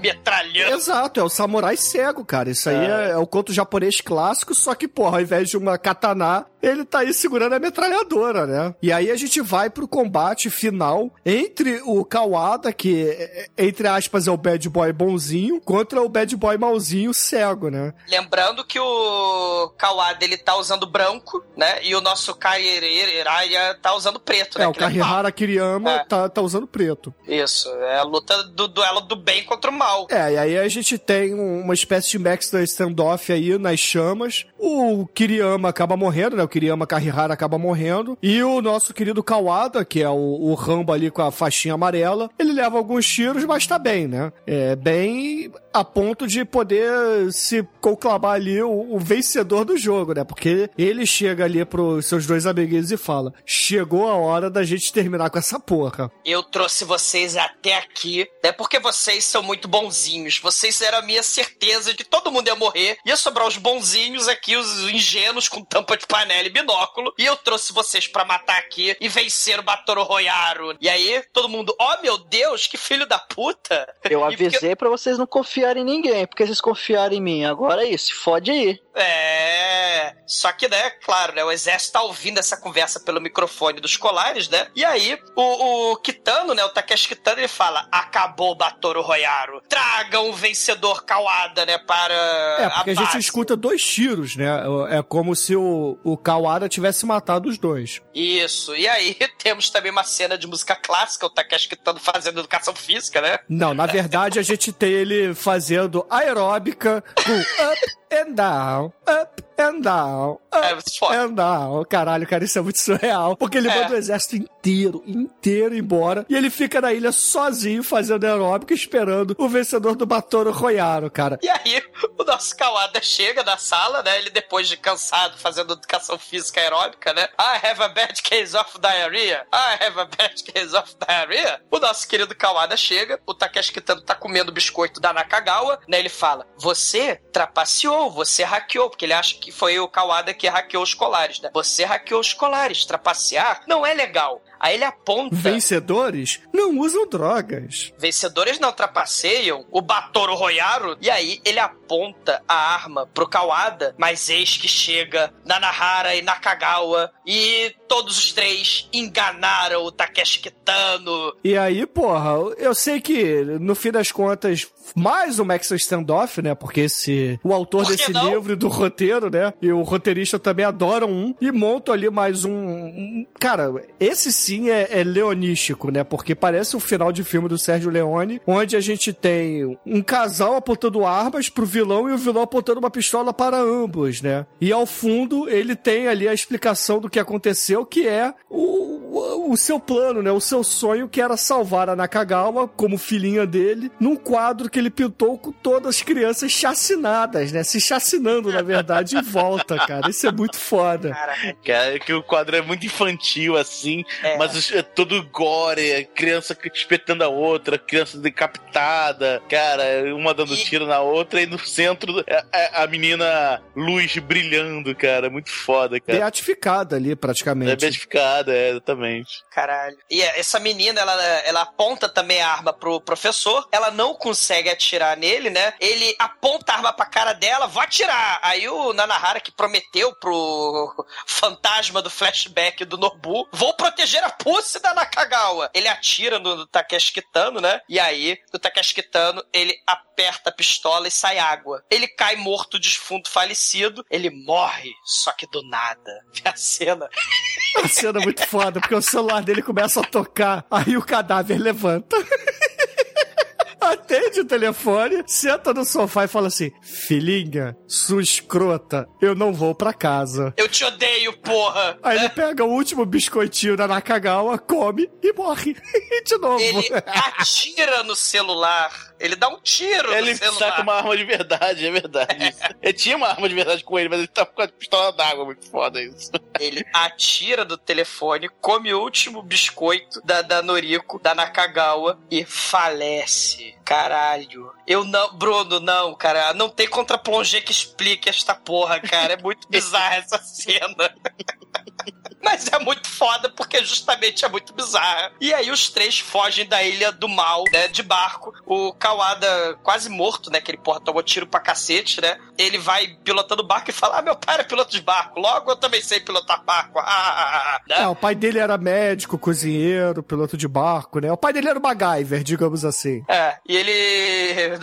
metralhando. Exato, é o samurai cego, cara. Isso aí é, é o conto japonês clássico, só que, porra, ao invés de uma katana, ele tá aí segurando a metralhadora, né? E aí a gente vai pro combate final entre o Kawada, que, é- é- entre aspas, é o bad boy bonzinho, contra o bad boy malzinho cego, né? Lembrando que o Kawada ele tá usando branco, né? E o nosso Kairaya tá usando preto, né? É, o Karihara Kiriyama É. tá, tá usando preto. Isso, é a luta do duelo do bem contra o mal. É, e aí a gente tem um- uma espécie de Max da standoff aí nas chamas. O Kiriyama acaba morrendo, né? O Kiriyama Karihara acaba morrendo. E o nosso querido Kawada, que é o, o Rambo ali com a faixinha amarela, ele leva alguns tiros, mas tá bem, né? É bem a ponto de poder se conclamar ali o, o vencedor do jogo, né? Porque ele chega ali pros seus dois amiguinhos e fala: Chegou a hora da gente terminar com essa porra. Eu trouxe vocês até aqui, né? Porque vocês são muito bonzinhos. Vocês eram a minha certeza de que todo mundo ia morrer. Ia sobrar os bonzinhos aqui, os ingênuos com tampa de panela e binóculo. E eu trouxe vocês pra matar aqui e vencer o Batoro Royaro. E aí, todo mundo, oh meu Deus, que filho da puta! Eu E porque- avisei pra vocês não confiarem em ninguém, porque vocês confiaram em mim. Agora é isso, fode aí. É. Só que, né, claro, né? O exército tá ouvindo essa conversa pelo microfone dos colares, né? E aí, o, o Kitano, né? O Takeshi Kitano, ele fala: acabou o Batoro Royaro. Tragam o vencedor Kawada, né? Para. É, porque a, gente base." escuta dois tiros, né? É como se o, o Kawada tivesse matado os dois. Isso. E aí, (laughs) temos também uma cena de música clássica, o Takeshi Kitano fazendo educação física, né? Não, na verdade a gente tem ele fazendo aeróbica com (laughs) up and down, up and down. É, foda. And down. Caralho, cara, isso é muito surreal. Porque ele É. manda o exército inteiro, inteiro embora. E ele fica na ilha sozinho, fazendo aeróbico, esperando o vencedor do Batoro Royaro, cara. E aí, o nosso Kawada chega na sala, né? Ele depois de cansado fazendo educação física aeróbica, né? I have a bad case of diarrhea. I have a bad case of diarrhea. O nosso querido Kawada chega, o Takeshi Kitano tá comendo biscoito da Nakagawa, né? Ele fala: Você trapaceou, você hackeou, porque ele acha que foi o Kawada que hackeou os colares, né? Você hackeou os colares. Trapacear não é legal. Aí ele aponta. Vencedores não usam drogas. Vencedores não trapaceiam o Batoro Royaro e aí ele aponta a arma pro Kawada, mas eis que chega Nanahara e Nakagawa e todos os três enganaram o Takeshi Kitano. E aí, porra, eu sei que, no fim das contas, mais o Max Standoff, né? Porque esse, o autor desse não? livro e do roteiro, né? E o roteirista também adoram um. E montam ali mais um. um- cara, esse sim é, é leonístico, né? Porque parece o final de filme do Sérgio Leone, onde a gente tem um casal apontando armas pro vilão e o vilão apontando uma pistola para ambos, né? E ao fundo ele tem ali a explicação do que aconteceu, que é o, o, o seu plano, né? O seu sonho que era salvar a Nakagawa como filhinha dele num quadro que ele pintou com todas as crianças chacinadas, né? Se chacinando, na verdade, em volta, cara. Isso é muito foda. Cara, Cara, que o quadro é muito infantil, assim, É. mas os- é todo gore, é criança espetando a outra, criança decapitada, cara, uma dando E- tiro na outra, e no centro é, é a menina luz brilhando, cara, muito foda, cara. Beatificada ali, É praticamente. beatificada, é, exatamente. Caralho. E essa menina, ela, ela aponta também a arma pro professor, ela não consegue atirar nele, né? Ele aponta a arma pra cara dela, vai atirar. Aí o Nanahara, que prometeu pro (laughs) fantasma do flashback do Nobu, vou proteger a pussy da Nakagawa. Ele atira no Takeshi Kitano, né? E aí, o Takeshi Kitano, ele aperta a pistola e sai água. Ele cai morto, defunto, falecido. Ele morre, só que do nada. (laughs) Vê a cena. A cena é muito foda, porque o celular dele começa a tocar, aí o cadáver levanta. (laughs) Atende o telefone, senta no sofá e fala assim: Filhinha, sua escrota, eu não vou pra casa. Eu te odeio, porra! Aí ele pega o último biscoitinho da Nakagawa, come e morre. (laughs) De novo. Ele atira no celular. Ele dá um tiro Ele saca uma arma de verdade, é verdade. isso. (laughs) Ele tinha uma arma de verdade com ele, mas ele tava com a pistola d'água, muito foda isso. Ele atira do telefone, come o último biscoito da, da Noriko, da Nakagawa e falece. Caralho. Eu não. Bruno, não, cara. Não tem contra-plongé que explique esta porra, cara. É muito bizarra essa cena. (laughs) Mas é muito foda porque justamente é muito bizarra. E aí os três fogem da ilha do mal, né? De barco. O Kawada quase morto, né? Que ele porra tomou tiro pra cacete, né? Ele vai pilotando barco e fala: Ah, meu pai era piloto de barco. Logo eu também sei pilotar barco. (laughs) Ah, ah, ah, É, né? o pai dele era médico, cozinheiro, piloto de barco, né? O pai dele era o MacGyver, digamos assim. É, e ele. (laughs)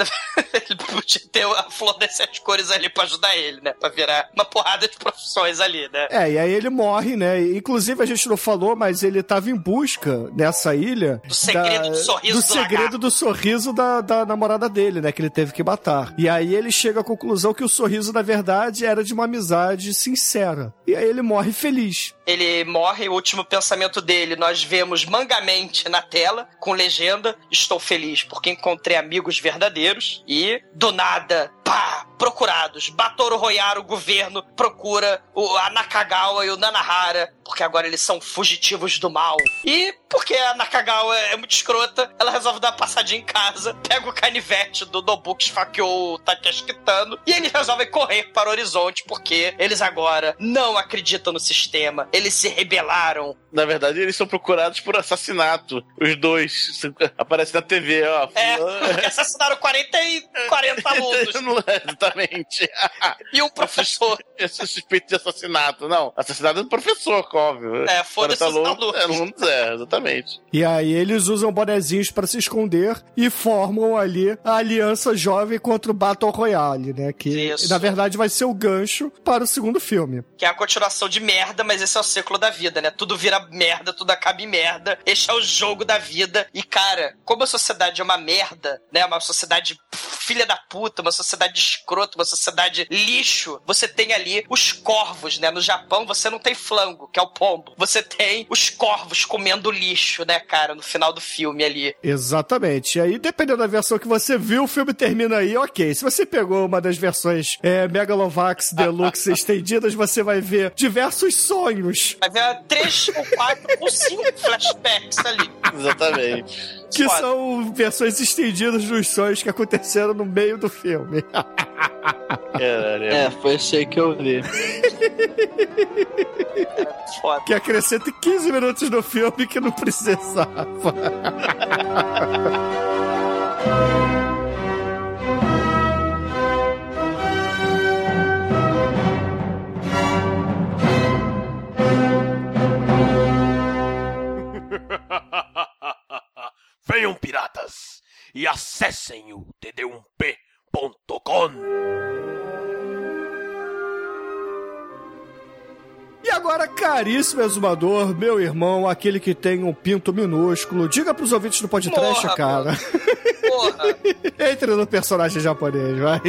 ele podia ter a flor sete cores ali pra ajudar ele, né? Pra virar uma porrada de profissões ali, né? É, e aí ele morre, né? Inclusive, a gente não falou, mas ele tava em busca nessa ilha. Do segredo do sorriso do do segredo lagarto. do sorriso da, da namorada dele, né? Que ele teve que matar. E aí ele chega à conclusão que o sorriso, na verdade, era de uma amizade sincera. E aí ele morre feliz. Ele morre, o último pensamento dele nós vemos mangamente na tela, com legenda: Estou feliz porque encontrei amigos verdadeiros. E, do nada, pá, procurados. Batoro Royaro, o governo, procura o, a Nakagawa e o Nanahara, porque agora eles são fugitivos do mal. E, porque a Nakagawa é muito escrota, ela resolve dar uma passadinha em casa, pega o canivete do Nobu que esfaqueou o Takeshi Kitano, e eles resolvem correr para o horizonte, porque eles agora não acreditam no sistema, eles se rebelaram. Na verdade, eles são procurados por assassinato. Os dois. (laughs) Aparece na TV, ó. É, porque assassinaram 40 e 40 (laughs) alunos. É, Exatamente. e um professor. Esse suspeito de assassinato. Não, assassinato do professor, óbvio. É, foda-se 40 os alunos. alunos. É, é, exatamente. E aí eles usam bonezinhos pra se esconder e formam ali a aliança jovem contra o Battle Royale, né? Que Isso. na verdade vai ser o gancho para o segundo filme. Que é a continuação de merda, mas esse é o ciclo da vida, né? Tudo vira merda, tudo acaba em merda. Este é o jogo da vida. E, cara, como a sociedade é uma merda, né? Uma sociedade filha da puta, uma sociedade escrota, uma sociedade lixo, você tem ali os corvos, né? No Japão você não tem flango, que é o pombo. Você tem os corvos comendo lixo, né, cara, no final do filme ali. Exatamente. E aí, dependendo da versão que você viu, o filme termina aí, ok. Se você pegou uma das versões é, Megalovax Deluxe (laughs) estendidas, você vai ver diversos sonhos. Vai ver três ou quatro ou cinco flashbacks ali. Exatamente. Que Foda. são versões estendidas dos sonhos que aconteceram no meio do filme. É, foi isso aí que eu vi. (laughs) Foda. que acrescenta 15 minutos no filme que não precisava. Venham, piratas, e acessem o td1p.com. E agora, caríssimo exumador, meu irmão, aquele que tem um pinto minúsculo, diga pros ouvintes do podcast, Morra, cara. Porra, (laughs) Entre no personagem japonês, vai.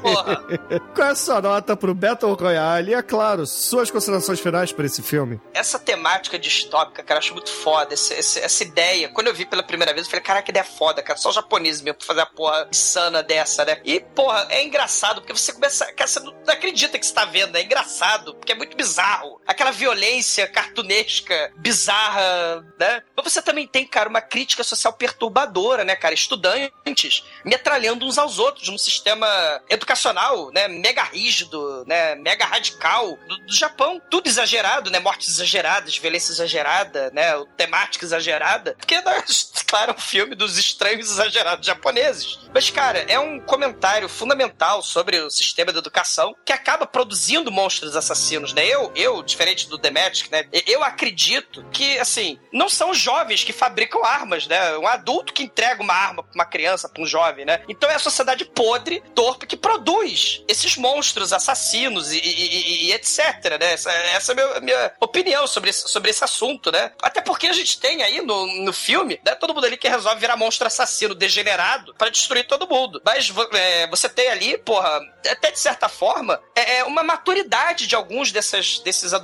porra. (laughs) Qual é a sua nota pro Battle Royale? E, é claro, suas considerações finais para esse filme. Essa temática distópica, cara, eu acho muito foda. Esse- esse- essa ideia, quando eu vi pela primeira vez, eu falei, caraca, que ideia foda, cara. Só os japoneses mesmo pra fazer a porra insana dessa, né? E, porra, é engraçado, porque você começa. Cara, você não acredita que você tá vendo, é engraçado, porque é muito bizarro. Aquela violência cartunesca, bizarra, né? Mas você também tem, cara, uma crítica social perturbadora, né, cara? Estudantes metralhando uns aos outros num sistema educacional, né? Mega rígido, né? Mega radical do, do Japão. Tudo exagerado, né? Mortes exageradas, violência exagerada, né? Temática exagerada. Porque, né, (laughs) claro, é um filme dos estranhos exagerados japoneses. Mas, cara, é um comentário fundamental sobre o sistema de educação que acaba produzindo monstros assassinos, né? Eu, eu diferente do Demetric, né? Eu acredito que, assim, não são jovens que fabricam armas, né? Um adulto que entrega uma arma pra uma criança, pra um jovem, né? Então é a sociedade podre, torpe, que produz esses monstros assassinos e, e- e- etc, né? Essa, essa é a minha, minha opinião sobre esse, sobre esse assunto, né? Até porque a gente tem aí no, no filme, né? Todo mundo ali que resolve virar monstro assassino degenerado pra destruir todo mundo. Mas é, você tem ali, porra, até de certa forma, é, é uma maturidade de alguns dessas, desses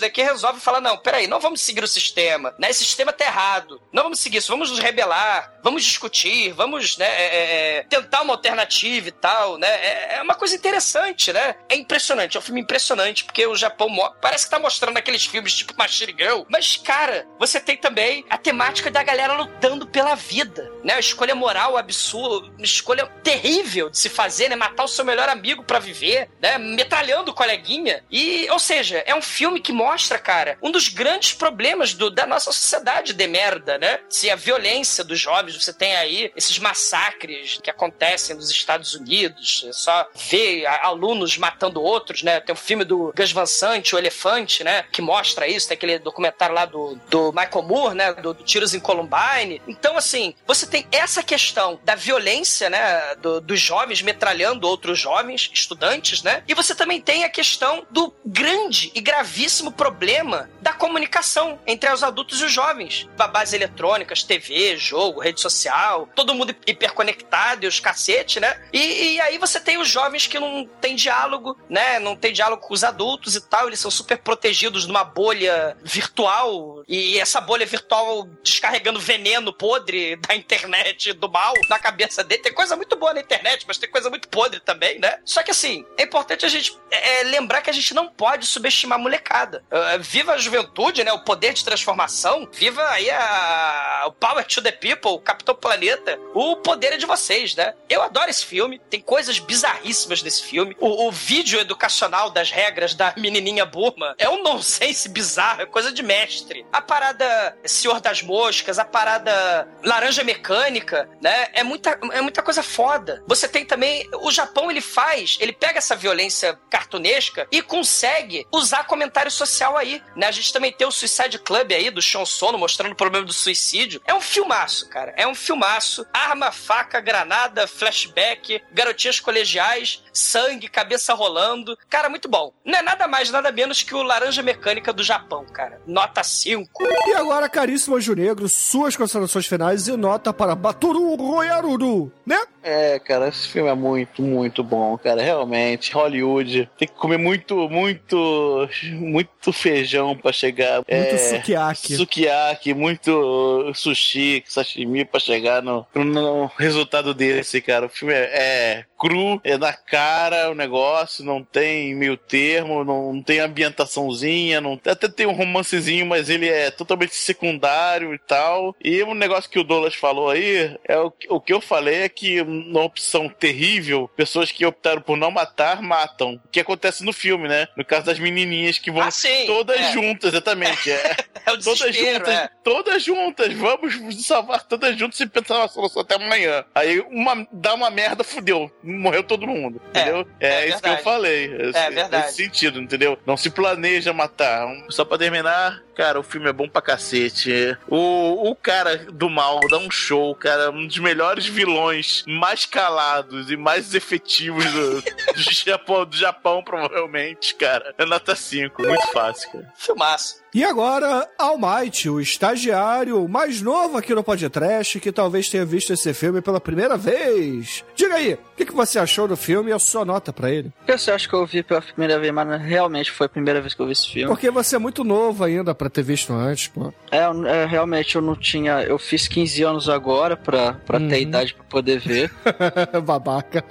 né, que resolvem falar: não, peraí, não vamos seguir o sistema, né? Esse sistema tá errado. Não vamos seguir isso, vamos nos rebelar, vamos discutir, vamos né, é, é, é, tentar uma alternativa e tal, né? É, é uma coisa interessante, né? É impressionante, é um filme impressionante, porque o Japão parece que tá mostrando aqueles filmes tipo Machine Girl, mas, cara, você tem também a temática da galera lutando pela vida, né? A escolha moral absurda, uma escolha terrível de se fazer, né? Matar o seu melhor amigo pra viver, né? Metralhando o coleguinha. E, ou seja, é um filme que mostra, cara, um dos grandes problemas do- da nossa sociedade de merda, né? Se a violência dos jovens, você tem aí esses massacres que acontecem nos Estados Unidos, é só ver alunos matando outros, né? Tem o filme do Gus Van Sant, O Elefante, né? Que mostra isso, tem aquele documentário lá do, do Michael Moore, né? Do, do Tiros em Columbine. Então, assim, você tem essa questão da violência, né? do- dos jovens metralhando outros jovens, estudantes, né? E você também tem a questão do grande e gravíssimo problema da comunicação entre os adultos e os jovens. Babás eletrônicas, TV, jogo, rede social, todo mundo hiperconectado e os cacete, né? E, e aí você tem os jovens que não tem diálogo, né? Não tem diálogo com os adultos e tal, eles são super protegidos numa bolha virtual e essa bolha virtual descarregando veneno podre da internet, do mal, na cabeça dele. Tem coisa muito boa na internet, mas tem coisa muito podre também, né? Só que assim, é importante a gente é, lembrar que a gente não pode subestimar a molecada. Uh, viva a juventude, né? O poder de transformação. Viva aí a, o Power to the People, o Capitão Planeta. O poder é de vocês, né? Eu adoro esse filme. Tem coisas bizarríssimas nesse filme. O, o vídeo educacional das regras da menininha Burma é um nonsense bizarro, é coisa de mestre. A parada Senhor das Moscas, a parada Laranja Mecânica, né? É muita, é muita coisa foda. Você tem também. O Japão, ele faz, ele pega essa violência cartunesca e consegue usar comentário social aí, né? A gente também tem o Suicide Club aí, do Sean Sono, mostrando o problema do suicídio. É um filmaço, cara. É um filmaço. Arma, faca, granada, flashback, garotinhas colegiais, sangue, cabeça rolando. Cara, muito bom. Não é nada mais, nada menos que o Laranja Mecânica do Japão, cara. Nota 5. E agora, caríssimo Anjo Negro, suas considerações finais e nota para Baturu Royaruru, né? É, cara, esse filme é muito, muito bom, cara. Realmente, Hollywood tem que comer muito, muito, muito feijão pra chegar. Muito é, sukiyaki. Sukiyaki, muito sushi, sashimi pra chegar no, no resultado desse, cara. O filme é, é cru, é na cara o negócio, não tem meio termo, não, tem ambientaçãozinha, não, até tem um romancezinho, mas ele é totalmente secundário e tal. E um negócio que o Douglas falou aí, é o, o que eu falei é que uma opção terrível, pessoas que optaram por não matar, matam. O que acontece no filme, né? No caso das menininhas que vão Ah, sim, todas é. juntas, exatamente. É. (laughs) É o todas juntas, é. todas juntas, vamos salvar todas juntas e pensar na solução até amanhã. Aí uma dá uma merda, fudeu, morreu todo mundo, É, entendeu? É, é isso verdade. que eu falei. Esse, É verdade. Nesse sentido, entendeu? Não se planeja matar. Só pra terminar, cara, o filme é bom pra cacete. O, o cara do mal dá um show, cara, um dos melhores vilões mais calados e mais efetivos do, do (laughs) Japão, do Japão, provavelmente, cara. É nota 5, muito fácil, cara. Filmaço. E agora, Almighty, o estagiário mais novo aqui no podcast, que talvez tenha visto esse filme pela primeira vez. Diga aí, o que, que você achou do filme e a sua nota pra ele? Que você acha que eu vi pela primeira vez, mas realmente foi a primeira vez que eu vi esse filme? Porque você é muito novo ainda pra ter visto antes, pô. É, é, realmente eu não tinha. Eu fiz 15 anos agora pra, pra Uhum. ter idade pra poder ver. (laughs) Babaca.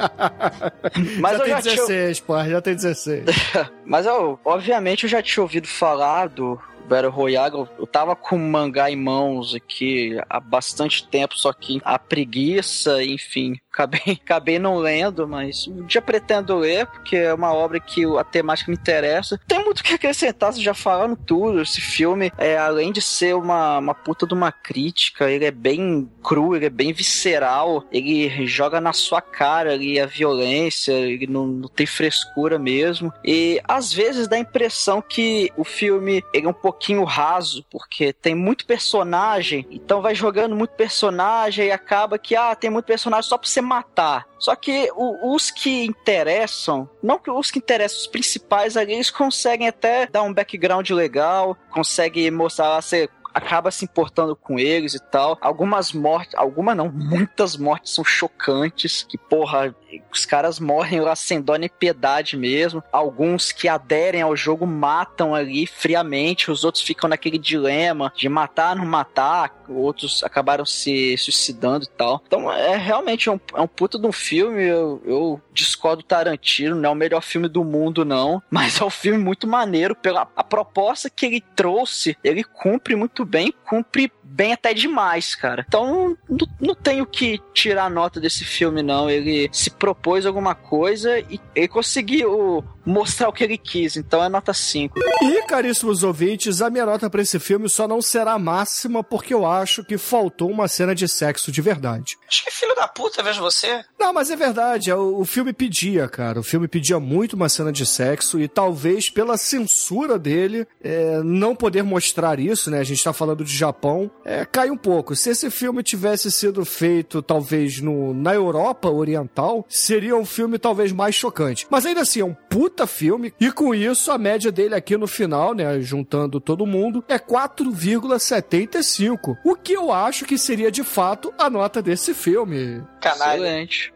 Mas já eu tem já tinha- 16, pô, já tem 16. (laughs) Mas eu, obviamente, eu já tinha ouvido falar do Battle Royale. Eu, eu tava com o mangá em mãos aqui há bastante tempo, só que a preguiça, enfim, acabei, (laughs) acabei não lendo, mas um dia pretendo ler, porque é uma obra que a temática me interessa. Tem muito o que acrescentar, vocês já falaram tudo. Esse filme, é, além de ser uma, uma puta de uma crítica, ele é bem cru, ele é bem visceral, ele joga na sua cara ali a violência, ele não, não tem frescura mesmo. E às vezes dá a impressão que o filme ele é um pouquinho raso, porque tem muito personagem, então vai jogando muito personagem e acaba que, ah, tem muito personagem só pra você matar. Só que o- os que interessam, não que os que interessam, os principais ali, eles conseguem até dar um background legal, conseguem mostrar lá, você acaba se importando com eles e tal. Algumas mortes, algumas não, muitas mortes são chocantes, que porra, os caras morrem lá sem dó nem piedade mesmo. Alguns que aderem ao jogo matam ali friamente, os outros ficam naquele dilema de matar, não matar, outros acabaram se suicidando e tal. Então é realmente um, é um puta de um filme, eu, eu discordo do Tarantino, não é o melhor filme do mundo não, (laughs) mas é um filme muito maneiro pela a proposta que ele trouxe, ele cumpre muito bem, cumpre bem até demais, cara. Então não, não tenho que tirar nota desse filme não, ele se propôs alguma coisa e ele conseguiu mostrar o que ele quis, então é nota 5. E, caríssimos ouvintes, a minha nota pra esse filme só não será máxima porque eu acho que faltou uma cena de sexo de verdade. Acho que filho da puta, vejo você. Não, mas é verdade, é, o, o filme pedia, cara. O filme pedia muito uma cena de sexo e talvez pela censura dele é, não poder mostrar isso, né? A gente tá falando de Japão, é, cai um pouco. Se esse filme tivesse sido feito talvez no, na Europa Oriental, seria um filme talvez mais chocante. Mas ainda assim, é um puta filme e com isso a média dele aqui no final, né? Juntando todo mundo, é 4,75. O que eu acho que seria de fato a nota desse filme. Canalha. Excelente.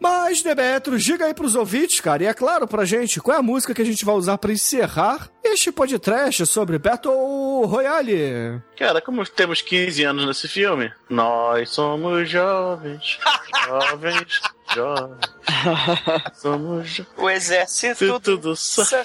Mas, Demetrio, diga aí pros ouvintes, cara, e é claro pra gente, qual é a música que a gente vai usar pra encerrar este podcast sobre Battle Royale? Cara, como temos 15 anos nesse filme, nós somos jovens, (laughs) jovens, jovens. Somos jovens. O exército Tudo do céu.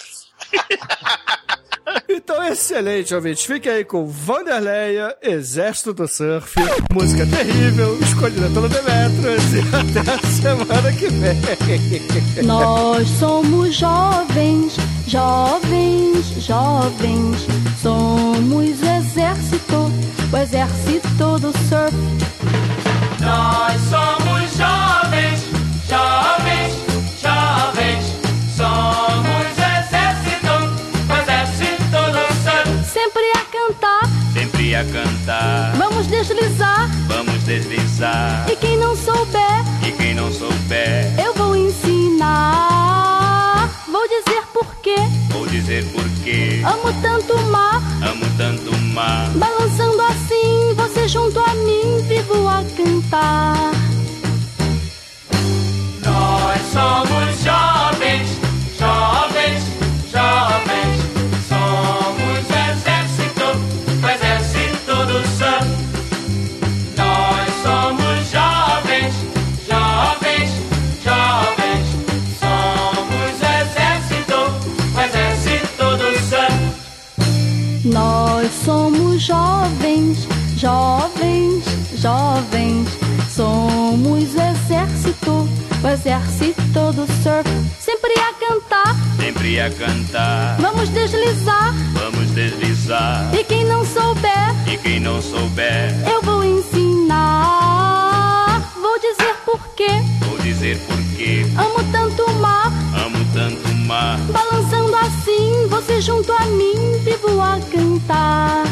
(laughs) Então, excelente, ouvintes. Fique aí com Vanderleia, Exército do Surf, música terrível, escolhida pelo Demetrius, e até a semana que vem. Nós somos jovens, jovens, jovens. Somos o exército, o exército do surf. Nós somos a cantar, vamos deslizar vamos deslizar. deslizar. E quem não souber, E quem não souber, eu vou ensinar. Vou dizer porquê. vou dizer porquê. Amo tanto o mar, Amo tanto o mar. balançando assim, você junto a mim, vivo a cantar. Nós somos jovens, jovens, jovens, jovens. Somos o exército, o exército do surf. Sempre a cantar, Sempre a cantar, vamos deslizar. vamos deslizar. E quem não souber, E quem não souber, eu vou ensinar. Vou dizer porquê. vou dizer porquê. Amo tanto o mar, Amo tanto o mar. balançando assim, você junto a mim, vivo a cantar.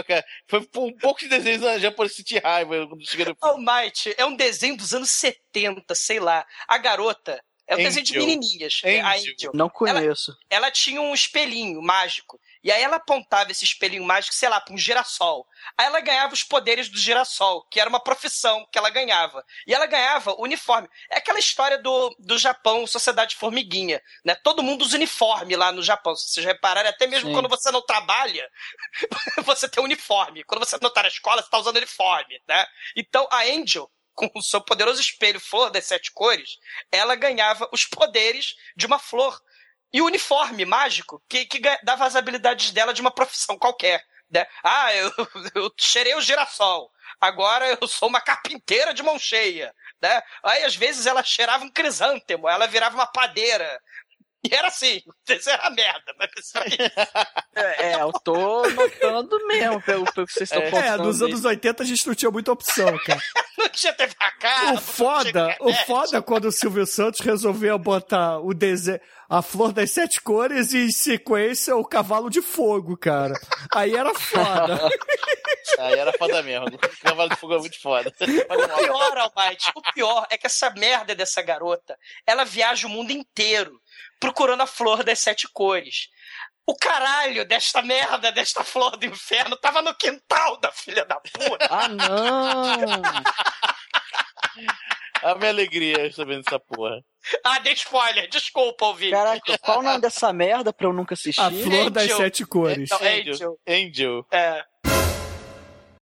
Raiva, cara. Foi por um pouco de desenho já por sentir raiva quando cheguei no. All Might é um desenho dos anos 70, sei lá. A garota é um Angel. desenho de menininhas. é A Angel. Angel. Não conheço. Ela tinha um espelhinho mágico. E aí ela apontava esse espelhinho mágico, sei lá, pra um girassol. Aí ela ganhava os poderes do girassol, que era uma profissão que ela ganhava. E ela ganhava uniforme. É aquela história do, do Japão, Sociedade Formiguinha, né? Todo mundo usa uniforme lá no Japão. Se vocês repararem, até mesmo Sim. quando você não trabalha, (laughs) você tem uniforme. Quando você não tá na escola, você tá usando uniforme, né? Então a Angel, com o seu poderoso espelho Flor das Sete Cores, ela ganhava os poderes de uma flor. E o uniforme mágico que, que dava as habilidades dela de uma profissão qualquer. Né? Ah, eu, (laughs) eu cheirei o girassol. Agora eu sou uma carpinteira de mão cheia. Né? Aí às vezes ela cheirava um crisântemo, ela virava uma padeira. E era assim, (laughs) isso era merda, mas isso isso. É, é, eu tô notando mesmo pelo, pelo que vocês estão É, contando. nos aí. anos 80 a gente não tinha muita opção, cara. (laughs) não tinha TV a cabo, O foda, o foda é quando o Silvio Santos resolveu botar o desenho, a flor das sete cores e em sequência o cavalo de fogo, cara. Aí era foda. (laughs) Aí era foda mesmo. O cavalo de fogo é muito foda. O pior, Almighty, o pior é que essa merda dessa garota, ela viaja o mundo inteiro procurando a flor das sete cores. O caralho desta merda, desta flor do inferno, tava no quintal da filha da puta. Ah, não! (laughs) (laughs) A minha alegria sabendo dessa porra. Ah, dei spoiler, desculpa, ouvir. Caraca, qual o nome dessa merda pra eu nunca assistir? A flor das Angel. sete cores. Não, Angel. Angel. Angel. É.